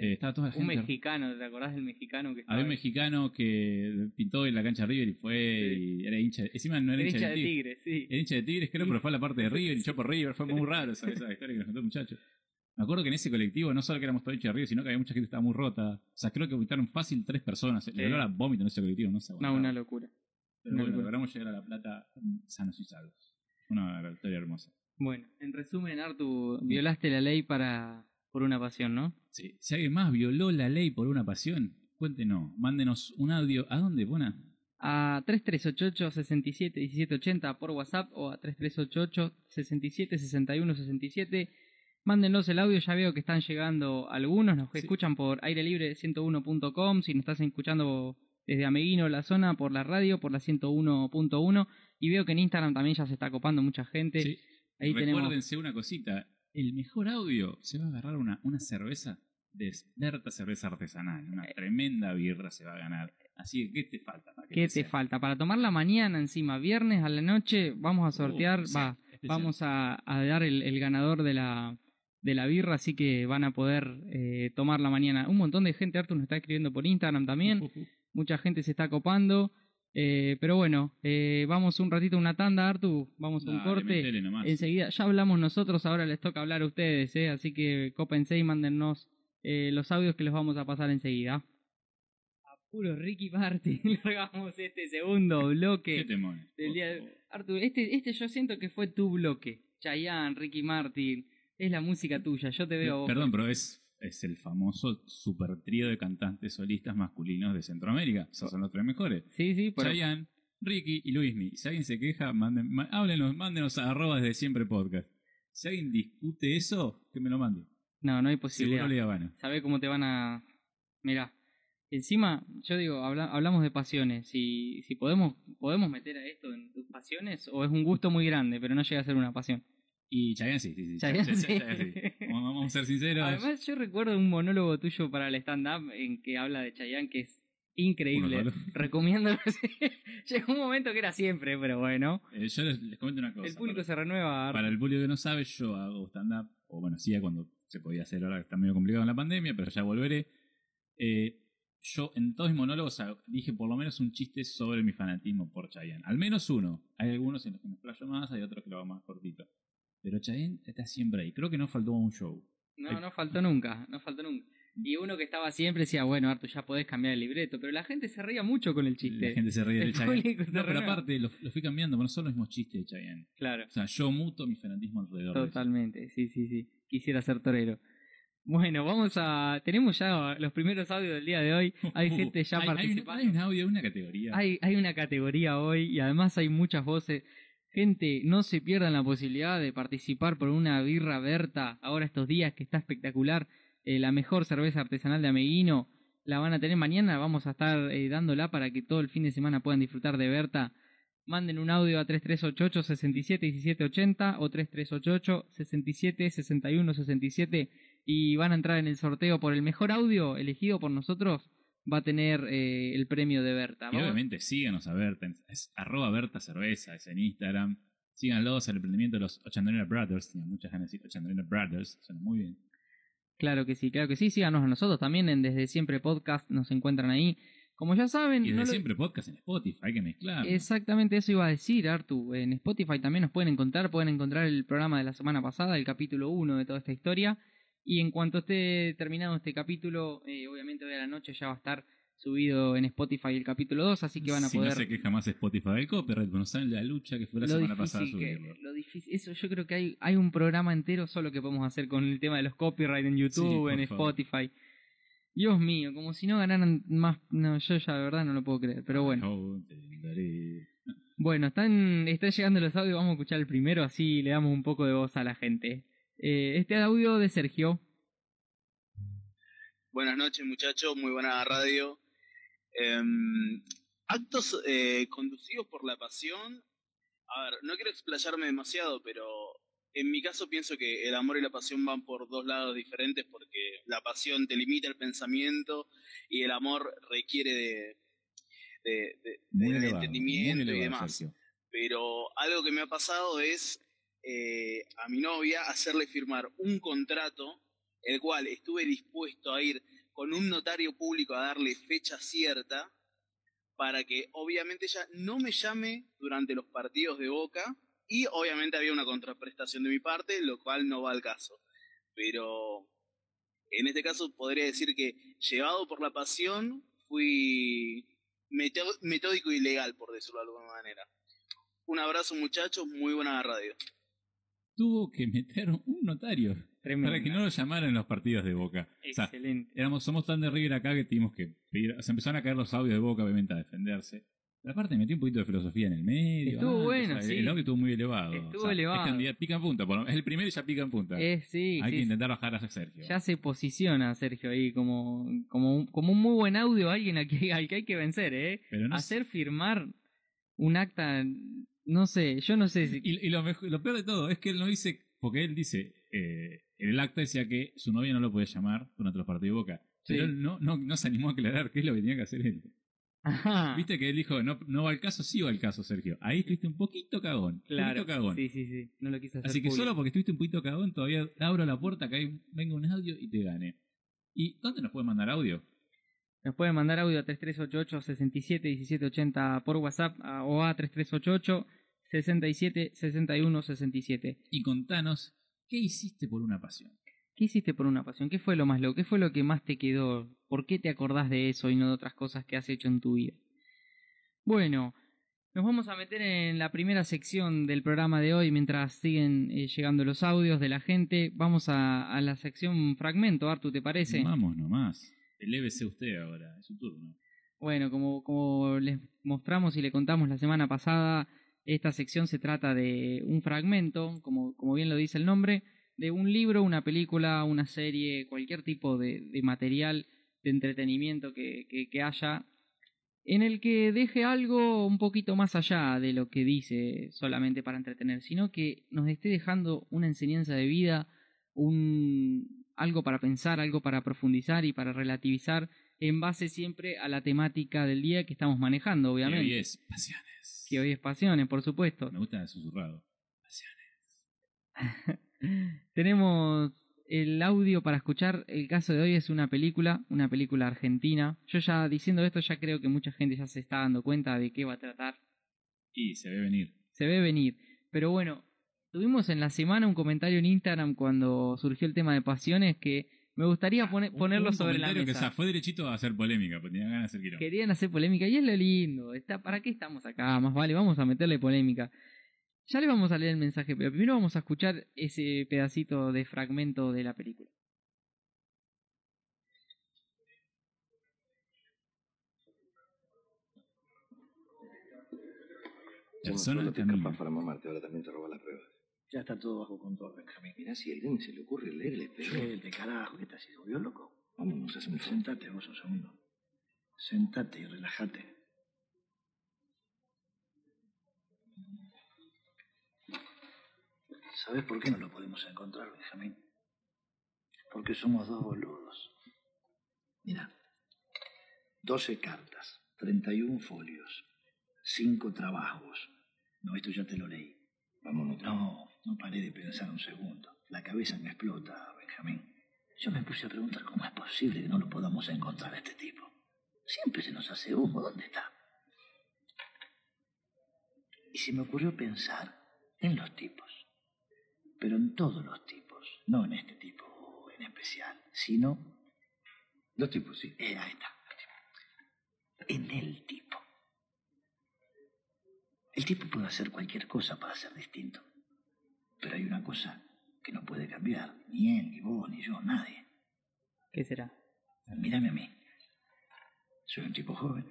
Eh, estaba toda la un mexicano, ¿te acordás del mexicano que estaba Había un ahí? mexicano que pintó en la cancha de River y fue Sí. y era hincha. Encima no era Era hincha, hincha de de Tigre. tigre, sí. Era hincha de Tigres, creo, pero fue a la parte de River y yo por River. Fue muy raro esa, esa historia que nos contó el muchacho. Me acuerdo que en ese colectivo no solo que éramos todos hinchas de River, sino que había mucha gente que estaba muy rota. O sea, creo que vomitaron fácil tres personas. Sí. olor a vómito en ese colectivo, no sé. No, una locura. Pero una bueno, locura. logramos llegar a La Plata sanos y salvos. Una historia hermosa. Bueno, en resumen, Artu, violaste la ley para por una pasión, ¿no? Sí. Si alguien más violó la ley por una pasión, cuéntenos. Mándenos un audio. ¿A dónde, Buena? A 3388-671780 por WhatsApp o a 3388-676167 Mándenlos el audio, ya veo que están llegando algunos, nos Sí. escuchan por airelibre101.com, si nos estás escuchando desde Ameguino, la zona, por la radio, por la 101.1, y veo que en Instagram también ya se está copando mucha gente. Sí. Ahí tenemos Recuérdense una cosita. El mejor audio se va a agarrar una, una cerveza de Berta Cerveza Artesanal. Una tremenda birra se va a ganar. Así que, ¿qué te falta? para que ¿Qué te sea? falta? Para tomar la mañana encima, viernes a la noche, vamos a sortear, Uh, sí, va, vamos a, a dar el, el ganador de la, de la birra, así que van a poder eh, tomar la mañana. Un montón de gente, Artur, nos está escribiendo por Instagram también, Uh, uh, uh. mucha gente se está copando, eh, pero bueno, eh, vamos un ratito a una tanda, Artur, vamos a un Dale, corte. Enseguida, ya hablamos nosotros, ahora les toca hablar a ustedes, ¿eh? así que cópense y mándennos eh, los audios que los vamos a pasar enseguida. A puro Ricky Martin, largamos este segundo ¿Qué bloque del día de... Artur, este, este yo siento que fue tu bloque. Chayanne, Ricky Martin, es la música tuya, yo te veo... vos. Perdón, pero es, es el famoso super trío de cantantes solistas masculinos de Centroamérica. Esos son los tres mejores. Sí, sí, pero... Chayanne, Ricky y Luismi. Si alguien se queja, manden, ma- háblenos, mándenos a arroba desde siempre podcast. Si alguien discute eso, que me lo mande. No, no hay posibilidad. Seguro le gana. Sabe cómo te van a. Mirá. Encima, yo digo, habla- hablamos de pasiones. Si, si podemos, podemos meter a esto en tus pasiones, o es un gusto muy grande, pero no llega a ser una pasión. Y Chayanne sí, sí, sí. Chayanne Ch- Ch- sí. Chayanne sí. Vamos a ser sinceros. Además, yo recuerdo un monólogo tuyo para el stand-up en que habla de Chayanne que es increíble. Recomiendo. Llegó un momento que era siempre, pero bueno. Eh, yo les, les comento una cosa. El público para, se renueva. para el público que no sabe, yo hago stand-up, o bueno, hacía cuando se podía hacer, ahora que está medio complicado en la pandemia, pero ya volveré. Eh, yo en todos mis monólogos dije por lo menos un chiste sobre mi fanatismo por Chayanne. Al menos uno. Hay algunos en los que me explayo más, hay otros que lo hago más cortito. Pero Chayanne está siempre ahí. Creo que no faltó un show. No, no faltó nunca, no faltó nunca. Y uno que estaba siempre decía, bueno, Artu, ya podés cambiar el libreto. Pero la gente se reía mucho con el chiste. La gente se ríe de El Chayanne. No, pero aparte lo, lo fui cambiando, pero no son los mismos chistes de Chayanne. Claro. O sea, yo muto mi fanatismo alrededor de. Totalmente, sí, sí, sí. Quisiera ser torero. Bueno, vamos a. Tenemos ya los primeros audios del día de hoy. Hay Uh, gente ya hay, participando. Hay un audio, una categoría. Hay, hay una categoría hoy y además hay muchas voces. Gente, no se pierdan la posibilidad de participar por una birra Berta ahora estos días que está espectacular. Eh, la mejor cerveza artesanal de Ameguino. La van a tener mañana. Vamos a estar eh, dándola para que todo el fin de semana puedan disfrutar de Berta. Manden un audio a 3388 67 1780 o 3388 67 61 67 y van a entrar en el sorteo por el mejor audio elegido por nosotros. Va a tener eh, el premio de Berta. Y obviamente síganos a Berta, es arroba Berta Cerveza, es en Instagram. Síganlos al emprendimiento de los Ochandonera Brothers. Tenía muchas ganas de decir Ochandonera Brothers, suena muy bien. Claro que sí, claro que sí. Síganos a nosotros también en Desde Siempre Podcast. Nos encuentran ahí. Como ya saben, Y desde no lo- siempre podcast en Spotify, hay que mezclar. exactamente eso iba a decir, Artu. En Spotify también nos pueden encontrar. Pueden encontrar el programa de la semana pasada, el capítulo 1 de toda esta historia. Y en cuanto esté terminado este capítulo, eh, obviamente hoy a la noche ya va a estar subido en Spotify el capítulo 2. Así que van a si poder. no se queja más Spotify del copyright, no saben la lucha que fue la lo semana pasada subirlo. lo difícil, eso yo creo que hay, hay un programa entero solo que podemos hacer con el tema de los copyright en YouTube, en favor. Spotify. Dios mío, como si no ganaran más, no, yo ya de verdad no lo puedo creer, pero bueno. Yo te daré- Bueno, están, están llegando los audios, vamos a escuchar el primero, así le damos un poco de voz a la gente. Eh, este audio de Sergio. Buenas noches, muchachos. Muy buena radio. Em, actos eh, conducidos por la pasión. A ver, no quiero explayarme demasiado, pero en mi caso pienso que el amor y la pasión van por dos lados diferentes porque la pasión te limita el pensamiento y el amor requiere de, de, de- Muy de elevado, entendimiento y demás. Sergio. Pero algo que me ha pasado es eh, a mi novia hacerle firmar un contrato, el cual estuve dispuesto a ir con un notario público a darle fecha cierta, para que obviamente ella no me llame durante los partidos de Boca, y obviamente había una contraprestación de mi parte, lo cual no va al caso. Pero en este caso podría decir que llevado por la pasión, fui metódico y legal, por decirlo de alguna manera. Un abrazo muchachos, muy buena radio. Tuvo que meter un notario para que no lo llamaran en los partidos de Boca. O sea, Excelente. éramos, somos tan de River acá que tuvimos que pedir. Se empezaron a caer los audios de Boca, obviamente, a defenderse. Pero aparte metió un poquito de filosofía en el medio. Estuvo bueno, o sea, sí. El audio estuvo muy elevado. Estuvo O sea, elevado. Es candidato- pica en punta. por Es el primero y ya pica en punta. Eh, sí, Hay sí, que intentar bajar a Sergio. Ya se posiciona Sergio ahí como, como, un, como un muy buen audio, alguien al que, al que hay que vencer, ¿eh? Pero no Hacer firmar un acta, no sé, yo no sé si... Y, y lo, mejor- lo peor de todo es que él no dice, porque él dice, eh, en el acta decía que su novia no lo podía llamar durante los partidos de Boca. Sí. Pero él no, no, no se animó a aclarar qué es lo que tenía que hacer él. Ajá, Viste que él dijo, no, no va al caso, sí va al caso, Sergio. Ahí estuviste un poquito cagón. un claro. poquito cagón. Sí, sí, sí, no lo quise hacer Así que público. solo porque estuviste un poquito cagón, todavía abro la puerta, que ahí venga un audio y te gane. ¿Y dónde nos puede mandar audio? Nos pueden mandar audio a 3388-671780 por WhatsApp a- o a 3388-676167. Y contanos, ¿qué hiciste por una pasión? ¿Qué hiciste por una pasión? ¿Qué fue lo más loco? ¿Qué fue lo que más te quedó? ¿Por qué te acordás de eso y no de otras cosas que has hecho en tu vida? Bueno, nos vamos a meter en la primera sección del programa de hoy mientras siguen eh, llegando los audios de la gente. Vamos a, a la sección fragmento, Artu, ¿te parece? Vamos nomás. Elévese usted ahora, es su turno. Bueno, como, como les mostramos y le contamos la semana pasada, esta sección se trata de un fragmento, como, como bien lo dice el nombre, de un libro, una película, una serie, cualquier tipo de, material de entretenimiento que, que- que haya, en el que deje algo un poquito más allá de lo que dice solamente para entretener, sino que nos esté dejando una enseñanza de vida, un, algo para pensar, algo para profundizar y para relativizar en base siempre a la temática del día que estamos manejando, obviamente. hoy es pasiones. Que hoy es pasiones, por supuesto. Me gusta el susurrado. Pasiones. Tenemos el audio para escuchar. El caso de hoy es una película, una película argentina. Yo ya diciendo esto ya creo que mucha gente ya se está dando cuenta de qué va a tratar. Y se ve venir. Se ve venir. Pero bueno, tuvimos en la semana un comentario en Instagram cuando surgió el tema de pasiones que me gustaría pone- Un- ponerlo un sobre la comentario mesa. que o sea, fue derechito a hacer polémica, porque tenía ganas de hacer quilombo. Querían hacer polémica y es lo lindo. Está, ¿Para qué estamos acá? Más vale, vamos a meterle polémica. Ya le vamos a leer el mensaje, pero primero vamos a escuchar ese pedacito de fragmento de la película. Persona solo te escapas para mamarte, ahora también te roba las pruebas. Ya está todo bajo control, Benjamín. Mirá si a Irene se le ocurre leer el espejismo. El de carajo, ¿qué estás? ¿Se volvió loco? Vámonos, un Sentate vos un segundo. Sentate y relájate. ¿Sabes por qué no lo podemos encontrar, Benjamín? Porque somos dos boludos. Mira, 12 cartas, 31 folios, 5 trabajos. No, esto ya te lo leí. Vámonos. No, no paré de pensar un segundo. La cabeza me explota, Benjamín. Yo me puse a preguntar cómo es posible que no lo podamos encontrar a este tipo. Siempre se nos hace humo. ¿Dónde está? Y se me ocurrió pensar en los tipos. Pero en todos los tipos. No en este tipo en especial, sino... Dos tipos, sí. eh, ahí está. En el tipo. El tipo puede hacer cualquier cosa para ser distinto. Pero hay una cosa que no puede cambiar. Ni él, ni vos, ni yo, nadie. ¿Qué será? Mírame a mí. Soy un tipo joven.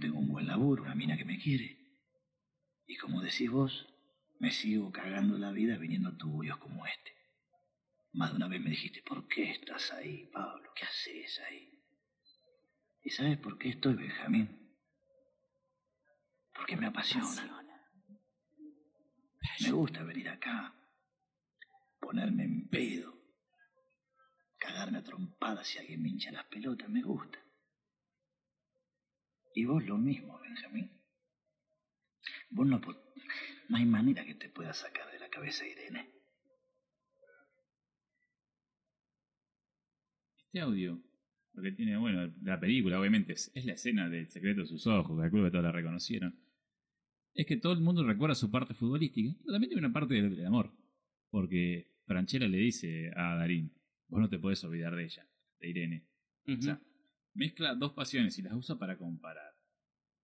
Tengo un buen laburo, una mina que me quiere. Y como decís vos, me sigo cagando la vida viniendo a tuburios como este. Más de una vez me dijiste, ¿por qué estás ahí, Pablo? ¿Qué haces ahí? ¿Y sabes por qué estoy, Benjamín? Porque me apasiona. Me gusta venir acá, ponerme en pedo, cagarme a trompadas si alguien me hincha las pelotas, me gusta. Y vos lo mismo, Benjamín. Vos no, no hay manera que te pueda sacar de la cabeza Irene. Este audio, lo que tiene, bueno, la película, obviamente, es, es la escena del secreto de sus ojos, calculo que todos la reconocieron. Es que todo el mundo recuerda su parte futbolística, pero también tiene una parte del, del amor. Porque Franchella le dice a Darín, vos no te puedes olvidar de ella, de Irene. O sea, mezcla dos pasiones y las usa para comparar.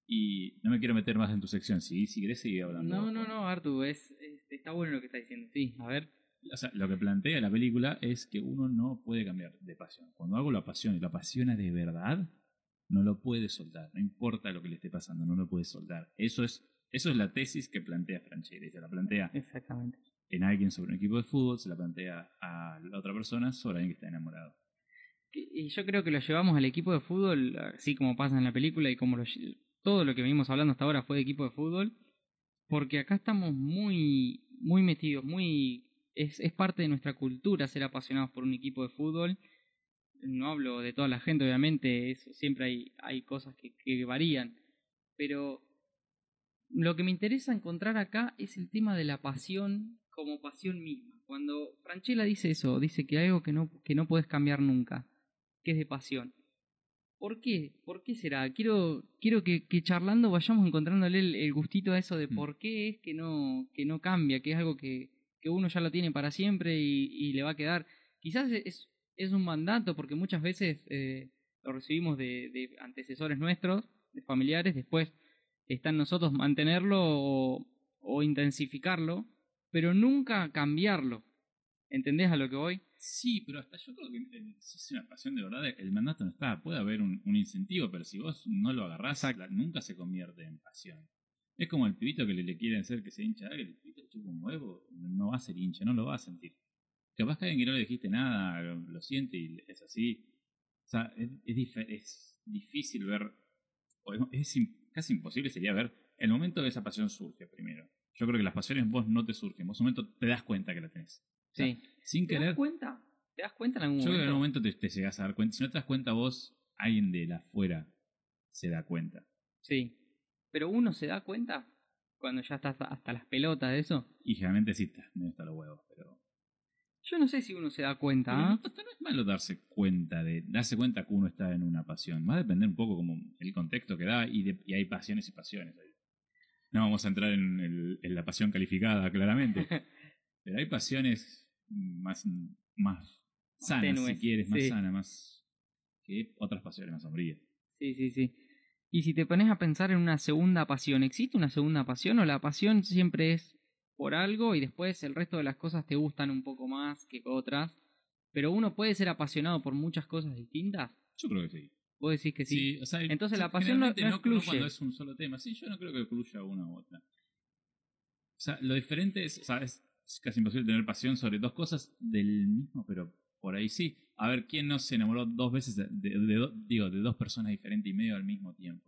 Y no me quiero meter más en tu sección, si, si querés seguir hablando. No, no, no, Artu, es, es- está bueno lo que está diciendo. Sí, a ver. O sea, lo que plantea la película es que uno no puede cambiar de pasión. Cuando algo lo apasiona y lo apasiona de verdad, No lo puede soltar, no importa lo que le esté pasando, no lo puede soltar. Eso es, eso es la tesis que plantea Franchella. y Se la plantea Exactamente. en alguien sobre un equipo de fútbol, se la plantea a la otra persona sobre alguien que está enamorado. Y yo creo que lo llevamos al equipo de fútbol, así como pasa en la película y como lo todo lo que venimos hablando hasta ahora fue de equipo de fútbol, porque acá estamos muy, muy metidos, muy es, es parte de nuestra cultura ser apasionados por un equipo de fútbol. No hablo de toda la gente, obviamente, eso siempre hay, hay cosas que, que varían, pero lo que me interesa encontrar acá es el tema de la pasión como pasión misma. Cuando Franchella dice eso, dice que hay algo que no, que no puedes cambiar nunca, que es de pasión. ¿Por qué? ¿Por qué será? Quiero, quiero que, que charlando vayamos encontrándole el, el gustito a eso de Mm. por qué es que no, que no cambia, que es algo que, que uno ya lo tiene para siempre y, y le va a quedar. Quizás es, es un mandato, porque muchas veces eh, lo recibimos de, de antecesores nuestros, de familiares, después está en nosotros mantenerlo o, o intensificarlo, pero nunca cambiarlo. ¿Entendés a lo que voy? Sí, pero hasta yo creo que eh, si es una pasión de verdad, el mandato no está. Puede haber un, un incentivo, pero si vos no lo agarrás, la- nunca se convierte en pasión. Es como el pibito que le, le quieren hacer que se hincha, que el pibito chupa un huevo, no va a ser hincha, no lo va a sentir. Capaz que alguien que no le dijiste nada lo, lo siente y es así. O sea, es, es, dif- es difícil ver, o es, es casi imposible sería ver el momento que esa pasión surge primero. Yo creo que las pasiones vos no te surgen, vos en un momento te das cuenta que la tenés. O sea, Sí. Sin ¿Te das querer, cuenta? ¿Te das cuenta en algún yo creo que en momento? algún momento te, te llegas a dar cuenta. Si no te das cuenta vos, alguien de la afuera se da cuenta. Sí. Pero uno se da cuenta cuando ya está hasta, hasta las pelotas de eso. Y generalmente sí está, no está los huevos, pero. Yo no sé si uno se da cuenta. pero ¿ah? no, no es malo darse cuenta de. darse cuenta que uno está en una pasión. Va a depender un poco como el contexto que da y, de- y hay pasiones y pasiones. No vamos a entrar en, el- en la pasión calificada, claramente. pero hay pasiones más, más sanas, tenues, si quieres, más sí. sanas, más. que otras pasiones más sombrías. Sí, sí, sí. Y si te pones a pensar en una segunda pasión, ¿existe una segunda pasión o la pasión siempre es por algo y después el resto de las cosas te gustan un poco más que otras? Pero uno puede ser apasionado por muchas cosas distintas. Yo creo que sí. Vos decís que sí. Sí, o sea, Entonces la pasión no- no excluye. cuando es un solo tema. Sí, yo no creo que excluya una u otra. O sea, lo diferente es, o sea, es casi imposible tener pasión sobre dos cosas del mismo, pero por ahí sí. A ver, ¿quién no se enamoró dos veces de, de- digo, de dos personas diferentes y medio al mismo tiempo?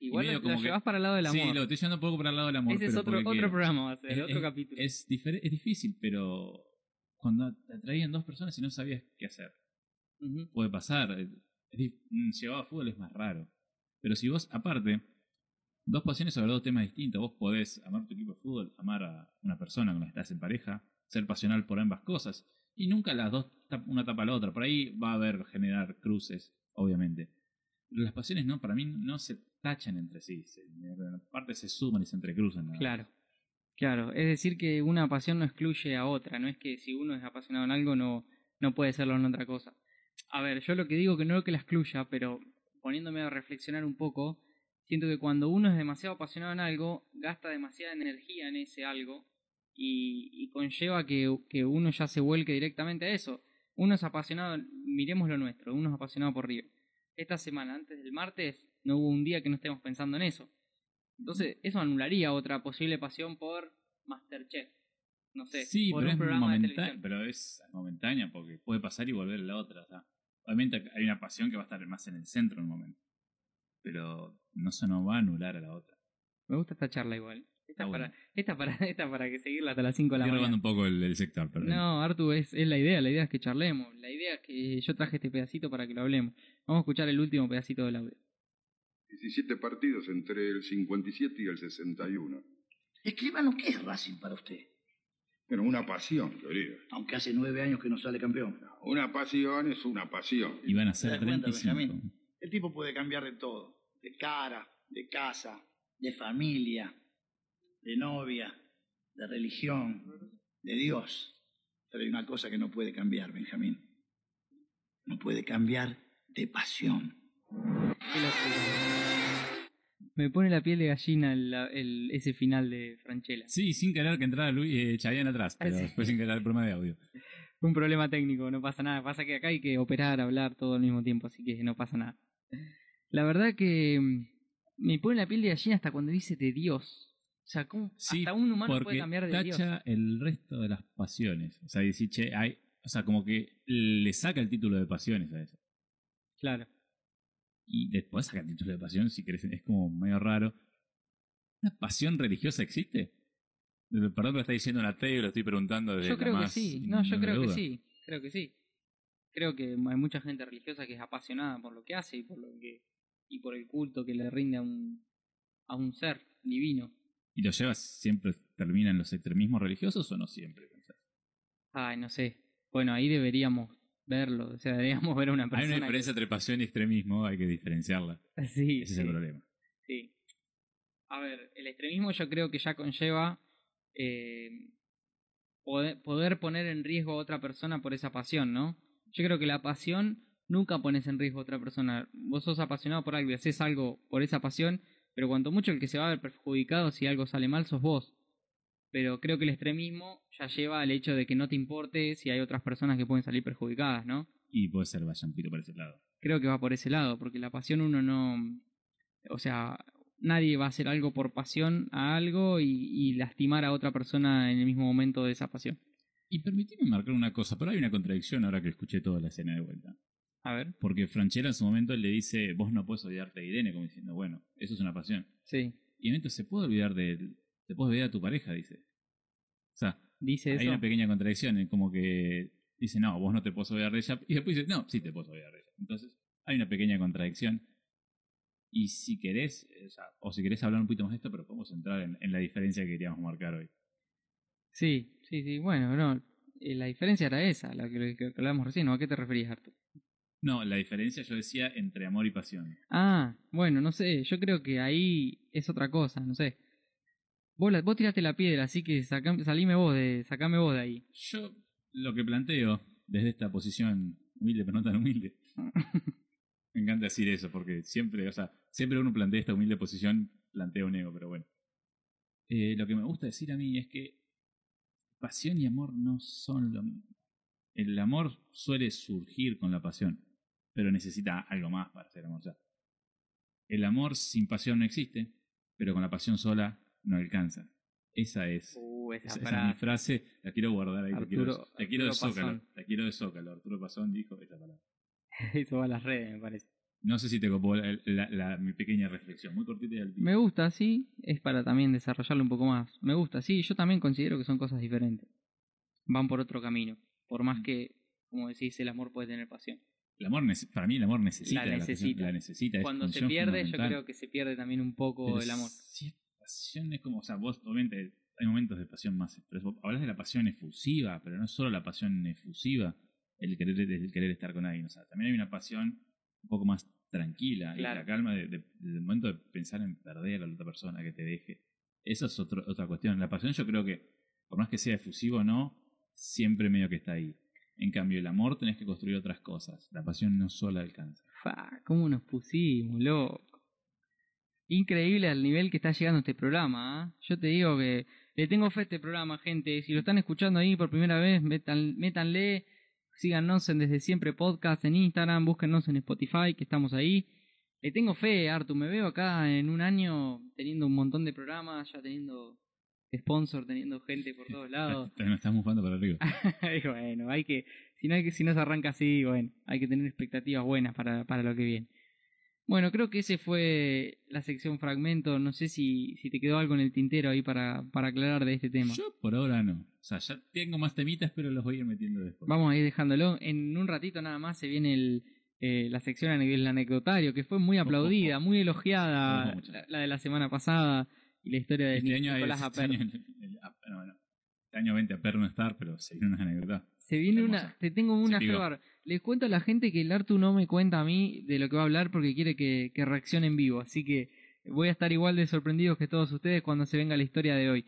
Igual medio lo, como que- llevas para el lado del amor. Sí, lo estoy llevando un poco para el lado del amor. Ese es otro, otro programa, va a ser, Es- otro es- capítulo. Es, es difícil, pero cuando te atraían dos personas y no sabías qué hacer puede pasar. Mm, Llevado a fútbol es más raro. Pero si vos, aparte, dos pasiones sobre dos temas distintos, vos podés amar tu equipo de fútbol, amar a una persona con la que estás en pareja, ser pasional por ambas cosas. Y nunca las dos, una tapa a la otra. Por ahí va a haber, generar cruces, obviamente. Las pasiones no, para mí no se tachan entre sí. Se, aparte se suman y se entrecruzan. Claro. Claro, es decir que una pasión no excluye a otra, no es que si uno es apasionado en algo no, no puede serlo en otra cosa. A ver, yo lo que digo que no es que la excluya, pero poniéndome a reflexionar un poco, siento que cuando uno es demasiado apasionado en algo, gasta demasiada energía en ese algo y, y conlleva que, que uno ya se vuelque directamente a eso. Uno es apasionado, miremos lo nuestro, uno es apasionado por River. Esta semana, antes del martes, no hubo un día que no estemos pensando en eso. Entonces, eso anularía otra posible pasión por Masterchef. No sé, Sí, por pero un es, programa de televisión. pero es momentánea porque puede pasar y volver a la otra. o sea, obviamente hay una pasión que va a estar más en el centro en un momento. Pero no se nos va a anular a la otra. Me gusta esta charla igual. Esta, Está para, esta, para, esta para que seguirla hasta las 5 de la Estoy robando mañana. un poco el, el sector, pero No, Artu, es, es la idea. La idea es que charlemos. La idea es que yo traje este pedacito para que lo hablemos. Vamos a escuchar el último pedacito del audio. 17 partidos entre el 57 y el 61. Escribano, ¿qué es Racing para usted? Bueno, una pasión, querido. Aunque hace nueve años que no sale campeón. Una pasión es una pasión. Y van a ¿Te ser das cuenta, 35. Benjamín? El tipo puede cambiar de todo. De cara, de casa, de familia, de novia, de religión, de Dios. Pero hay una cosa que no puede cambiar, Benjamín. No puede cambiar de pasión. Me pone la piel de gallina el, el- ese final de Franchella. Sí, sin querer que entrara Luis eh, Chayanne atrás, pero Ah, sí. fue sin querer el problema de audio. Un problema técnico, no pasa nada. Pasa que acá hay que operar, hablar todo al mismo tiempo, así que no pasa nada. La verdad que mm, me pone la piel de gallina hasta cuando dice de Dios. O sea, ¿cómo Sí, hasta un humano puede cambiar de Dios? tacha el resto de las pasiones. O sea, dice, che, hay, o sea, como que le saca el título de pasiones a eso. Claro. Y después saca el título de pasión, si querés, es como medio raro. ¿Una pasión religiosa existe? Eh, Perdón que lo está diciendo en la tele, lo estoy preguntando desde Yo la creo que más sí. No, yo creo que duda. sí. Creo que sí. Creo que hay mucha gente religiosa que es apasionada por lo que hace y por lo que y por el culto que le rinde a un a un ser divino. ¿Y lo llevas siempre, termina en los extremismos religiosos o no siempre? pensás? Ay, no sé. Bueno, ahí deberíamos verlo. O sea, deberíamos ver a una Hay persona. una diferencia entre pasión y extremismo, hay que diferenciarla. Sí, Ese sí, es el problema. sí. A ver, el extremismo yo creo que ya conlleva eh, poder, poder poner en riesgo a otra persona por esa pasión, ¿no? Yo creo que la pasión nunca pones en riesgo a otra persona. Vos sos apasionado por algo y haces algo por esa pasión, pero cuanto mucho el que se va a ver perjudicado si algo sale mal sos vos. Pero creo que el extremismo ya lleva al hecho de que no te importe si hay otras personas que pueden salir perjudicadas, ¿no? Y puede ser vayan por ese lado. creo que va por ese lado, porque la pasión uno no, o sea, nadie va a hacer algo por pasión a algo y, y lastimar a otra persona en el mismo momento de esa pasión. Y permitime marcar una cosa, pero hay una contradicción ahora que escuché toda la escena de vuelta. A ver. Porque Franchella en su momento le dice, vos no puedes odiarte a Irene, como diciendo, bueno, eso es una pasión. Sí. Y en esto se puede olvidar de él. Te puedes olvidar a tu pareja, dice. O sea, Dice hay eso. una pequeña contradicción, como que dice, no, vos no te puedes olvidar de ella. Y después dice, no, sí te puedes olvidar de ella. Entonces, hay una pequeña contradicción. Y si querés, eh, o, sea, o si querés hablar un poquito más de esto, pero podemos entrar en, en la diferencia que queríamos marcar hoy. Sí, sí, sí. Bueno, no. eh, La diferencia era esa, la que, que hablábamos recién. ¿no? ¿A qué te referías, Arturo? No, la diferencia yo decía entre amor y pasión. Ah, bueno, no sé. Yo creo que ahí es otra cosa, no sé. Vos, la- vos tiraste la piedra, así que sacame, salime vos de, sacame vos de ahí. Yo lo que planteo desde esta posición humilde, pero no tan humilde, me encanta decir eso, porque siempre, o sea, siempre uno plantea esta humilde posición, plantea un ego, pero bueno. Eh, lo que me gusta decir a mí es que pasión y amor no son lo mismo. El amor suele surgir con la pasión, pero necesita algo más para ser amor. Sea, el amor sin pasión no existe, pero con la pasión sola no alcanza. Esa es Uh, esa, esa, esa es mi frase, la quiero guardar ahí, la quiero, Arturo- la quiero de Arturo Zócalo. La quiero de Zócalo. Arturo Pasón dijo esta palabra. Eso va a las redes, me parece. No sé si te copó la, la- la- mi pequeña reflexión, muy cortita y al. Me gusta, sí, es para también desarrollarlo un poco más. Me gusta, sí, yo también considero que son cosas diferentes. Van por otro camino. Por Mm. más que, como decís, el amor puede tener pasión. El amor, para mí el amor necesita La necesita. la necesita. es Cuando se pierde, yo creo que se pierde también un poco Pero el amor. Si es pasión es como, o sea, vos obviamente hay momentos de pasión más, pero vos hablas de la pasión efusiva, pero no es solo la pasión efusiva, el querer, el querer estar con alguien, o sea, también hay una pasión un poco más tranquila y la calma de- de- del momento de pensar en perder a la otra persona que te deje. Esa es otro- otra cuestión. La pasión yo creo que, por más que sea efusivo o no, siempre medio que está ahí. En cambio, el amor tenés que construir otras cosas. La pasión no sola alcanza. Fa, ¿Cómo nos pusimos, loco? Increíble al nivel que está llegando este programa. ¿ah? Yo te digo que le tengo fe a este programa, gente. Si lo están escuchando ahí por primera vez, metan, métanle. Síganos en Desde Siempre Podcast en Instagram. Búsquennos en Spotify, que estamos ahí. Le tengo fe, Artu. Me veo acá en un año teniendo un montón de programas, ya teniendo sponsor, teniendo gente por todos lados. Nos estamos jugando para arriba. Y bueno, hay que, si no hay que, si no se arranca así, bueno, hay que tener expectativas buenas para, para lo que viene. Bueno, creo que ese fue la sección fragmento. No sé si, si te quedó algo en el tintero ahí para, para aclarar de este tema. Yo por ahora no. O sea, ya tengo más temitas, pero los voy a ir metiendo después. Vamos a ir dejándolo. En un ratito nada más se viene el, eh, la sección nivel anecdotario, que fue muy aplaudida, muy elogiada, la de la semana pasada y la historia de Este año, hay- Nicolás este Aper. año, el- el- ah, no, no. Este año 20 a Per no estar, pero se viene una anécdota. Se viene una, te tengo una. Febar. Les cuento a la gente que el Artu no me cuenta a mí de lo que va a hablar porque quiere que, que reaccione en vivo. Así que voy a estar igual de sorprendidos que todos ustedes cuando se venga la historia de hoy.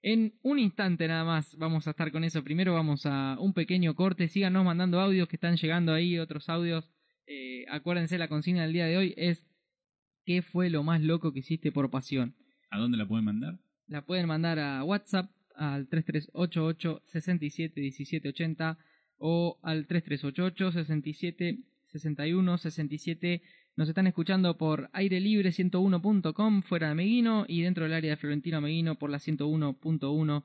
En un instante nada más vamos a estar con eso. Primero vamos a un pequeño corte. Síganos mandando audios que están llegando ahí, otros audios. Eh, acuérdense, la consigna del día de hoy es ¿qué fue lo más loco que hiciste por pasión? ¿A dónde la pueden mandar? La pueden mandar a WhatsApp al 3388 67 17 80 o al 3388 67 61 67 Nos están escuchando por aire libre 101.com fuera de Meguino y dentro del área de Florentino Meguino por la 101.1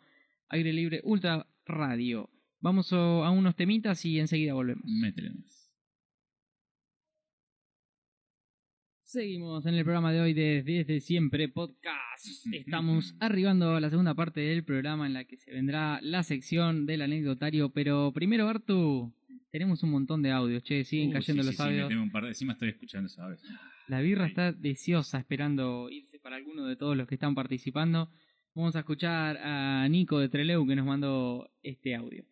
aire libre ultra radio. Vamos a unos temitas y enseguida volvemos. Métele Seguimos en el programa de hoy de Desde Siempre Podcast. Estamos arribando a la segunda parte del programa en la que se vendrá la sección del anecdotario. Pero primero, Artu, tenemos un montón de audios, che, siguen Uh, cayendo sí, los sí, sí, me audios. tengo un par de- Encima estoy escuchando eso, ¿sabes? La birra está deseosa esperando irse para alguno de todos los que están participando. Vamos a escuchar a Nico de Treleu que nos mandó este audio.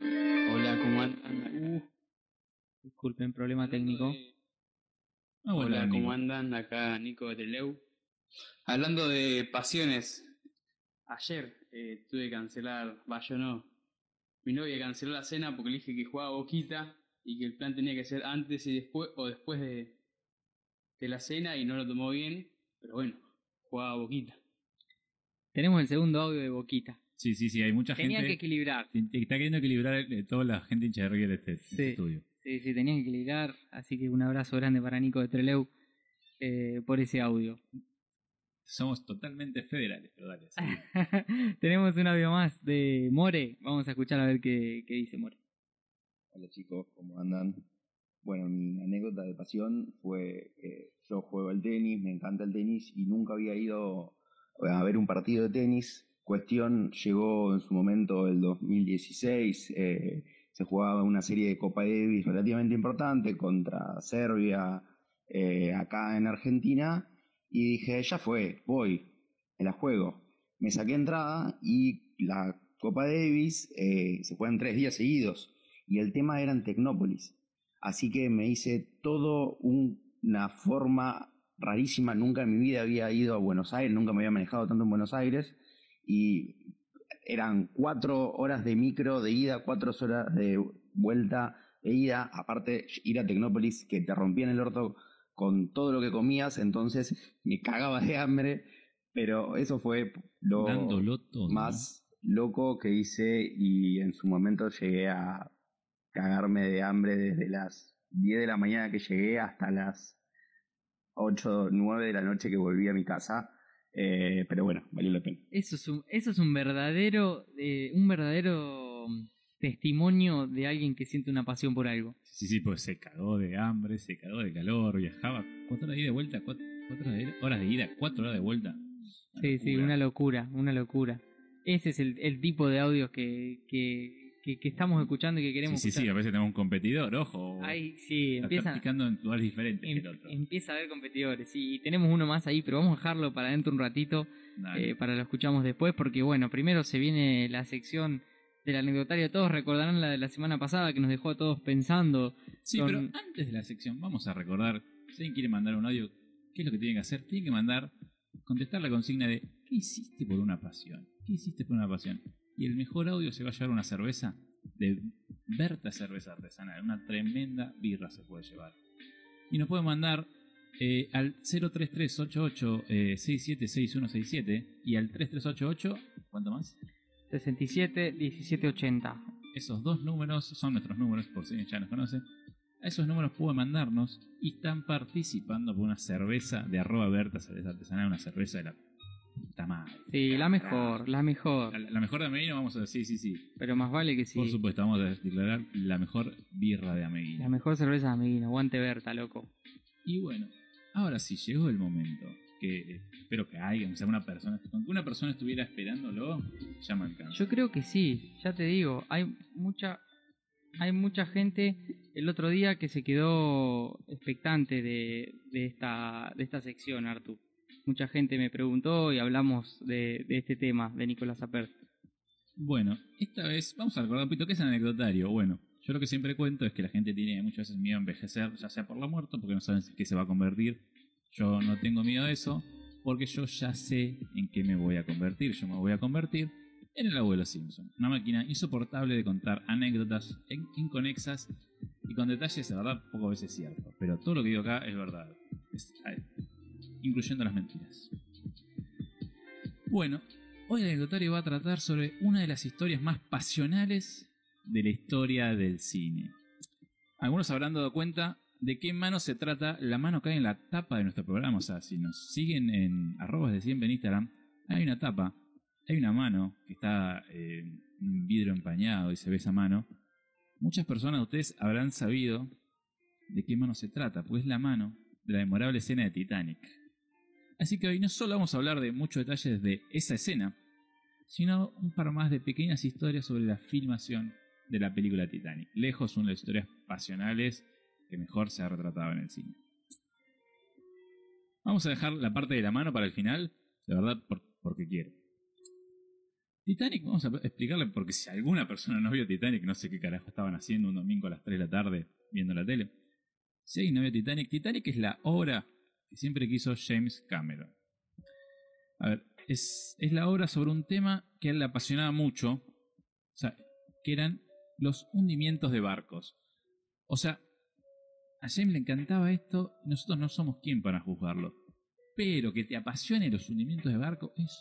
Hola, ¿cómo andan? Uh, disculpen, problema técnico. Ah, bueno, Hola, Nico. ¿cómo andan? Acá Nico de Teleu. Hablando de pasiones, ayer eh, tuve que cancelar, va, yo no. Mi novia canceló la cena porque le dije que jugaba boquita y que el plan tenía que ser antes y después o después de, de la cena y no lo tomó bien, pero bueno, jugaba boquita. Tenemos el segundo audio de Boquita. Sí, sí, sí, hay mucha Tenían que gente equilibrar. que está queriendo equilibrar eh, toda la gente hincha de River de este, este Sí. estudio. Sí, sí, tenían que equilibrar. Así que un abrazo grande para Nico de Treleu eh, por ese audio. Somos totalmente federales, pero dale. sí. Tenemos un audio más de More. Vamos a escuchar a ver qué, qué dice More. Hola chicos, ¿cómo andan? Bueno, mi anécdota de pasión fue que yo juego al tenis, me encanta el tenis y nunca había ido a ver un partido de tenis. Cuestión, llegó en su momento el 2016, eh, se jugaba una serie de Copa Davis relativamente importante contra Serbia eh, acá en Argentina y dije, ya fue, voy, me la juego. Me saqué entrada y la Copa Davis eh, se juega en tres días seguidos y el tema era en Tecnópolis. Así que me hice todo un- una forma rarísima, nunca en mi vida había ido a Buenos Aires, nunca me había manejado tanto en Buenos Aires y eran cuatro horas de micro de ida, cuatro horas de vuelta de ida, aparte ir a Tecnópolis que te rompían el orto con todo lo que comías, entonces me cagaba de hambre, pero eso fue lo todo. más loco que hice y en su momento llegué a cagarme de hambre desde las 10 de la mañana que llegué hasta las 8 9 de la noche que volví a mi casa. Eh, pero bueno, valió la pena. Eso es un, eso es un verdadero, eh, un verdadero mm, testimonio de alguien que siente una pasión por algo. Sí, sí, pues se cagó de hambre, se cagó de calor, viajaba cuatro horas de ida y vuelta, cuatro, cuatro horas, de, horas de ida, cuatro horas de vuelta. Una Sí, sí, locura. una locura, una locura. Ese es el, el tipo de audios que, que, que, que estamos escuchando y que Sí, queremos sí, sí, escuchar. a veces tenemos un competidor, ojo. Ahí sí, Está empieza, picando en lugares diferentes que em- el otro. empieza a haber competidores. Sí, y tenemos uno más ahí, pero vamos a dejarlo para dentro un ratito, eh, para lo escuchamos después, porque bueno, primero se viene la sección del anecdotario. Todos recordarán la de la semana pasada que nos dejó a todos pensando. Sí, pero antes de la sección, vamos a recordar, si alguien quiere mandar un audio, ¿qué es lo que tiene que hacer? Tiene que mandar, contestar la consigna de ¿qué hiciste por una pasión? ¿Qué hiciste por una pasión? Y el mejor audio se va a llevar una cerveza de Berta Cerveza Artesanal, una tremenda birra se puede llevar. Y nos puede mandar eh, al 03388 eh, 676167 y al 3388, ¿cuánto más? 67 17 80. Esos dos números son nuestros números, por si ya nos conoce. A esos números pueden mandarnos y están participando por una cerveza de arroba Berta, cerveza artesanal, una cerveza de la puta madre. Sí, la mejor, la mejor. La, la mejor de Ameguino, vamos a decir, sí, sí. Pero más vale que sí. Por supuesto, vamos a declarar la mejor birra de Ameguino. La mejor cerveza de Amiguino, aguante Berta, loco. Y bueno, ahora sí, llegó el momento. Que eh, espero que haya, o sea, una persona, con que una persona estuviera esperándolo, ya me alcanza. Yo creo que sí, ya te digo, hay mucha hay mucha gente el otro día que se quedó expectante de, de esta de esta sección, Artu. Mucha gente me preguntó y hablamos de, este tema de Nicolás Apert. Bueno, esta vez vamos a recordar un poquito qué es anecdotario. Bueno, yo lo que siempre cuento es que la gente tiene muchas veces miedo a envejecer, ya sea por la muerte, porque no saben qué se va a convertir. Yo no tengo miedo de eso, porque yo ya sé en qué me voy a convertir. Yo me voy a convertir en el abuelo Simpson. Una máquina insoportable de contar anécdotas in- inconexas y con detalles, de verdad, poco a veces cierto. Pero todo lo que digo acá es verdad, incluyendo las mentiras. Bueno, hoy el anecdotario va a tratar sobre una de las historias más pasionales de la historia del cine. Algunos habrán dado cuenta de qué mano se trata. La mano cae en la tapa de nuestro programa. O sea, si nos siguen en arrobas de siempre en Instagram, hay una tapa, hay una mano que está eh, un vidrio empañado y se ve esa mano. Muchas personas de ustedes habrán sabido de qué mano se trata, pues es la mano de la memorable escena de Titanic. Así que hoy no solo vamos a hablar de muchos detalles de esa escena, sino un par más de pequeñas historias sobre la filmación de la película Titanic. Lejos son las historias pasionales que mejor se ha retratado en el cine. Vamos a dejar la parte de la mano para el final, de verdad, por- porque quiero. Titanic, vamos a explicarle, porque si alguna persona no vio Titanic, no sé qué carajo estaban haciendo un domingo a las 3 de la tarde viendo la tele. Si alguien no vio Titanic, Titanic es la obra que siempre quiso James Cameron. A ver, es, es la obra sobre un tema que a él le apasionaba mucho, o sea, que eran los hundimientos de barcos. O sea, a James le encantaba esto y nosotros no somos quien para juzgarlo. Pero que te apasione los hundimientos de barco es...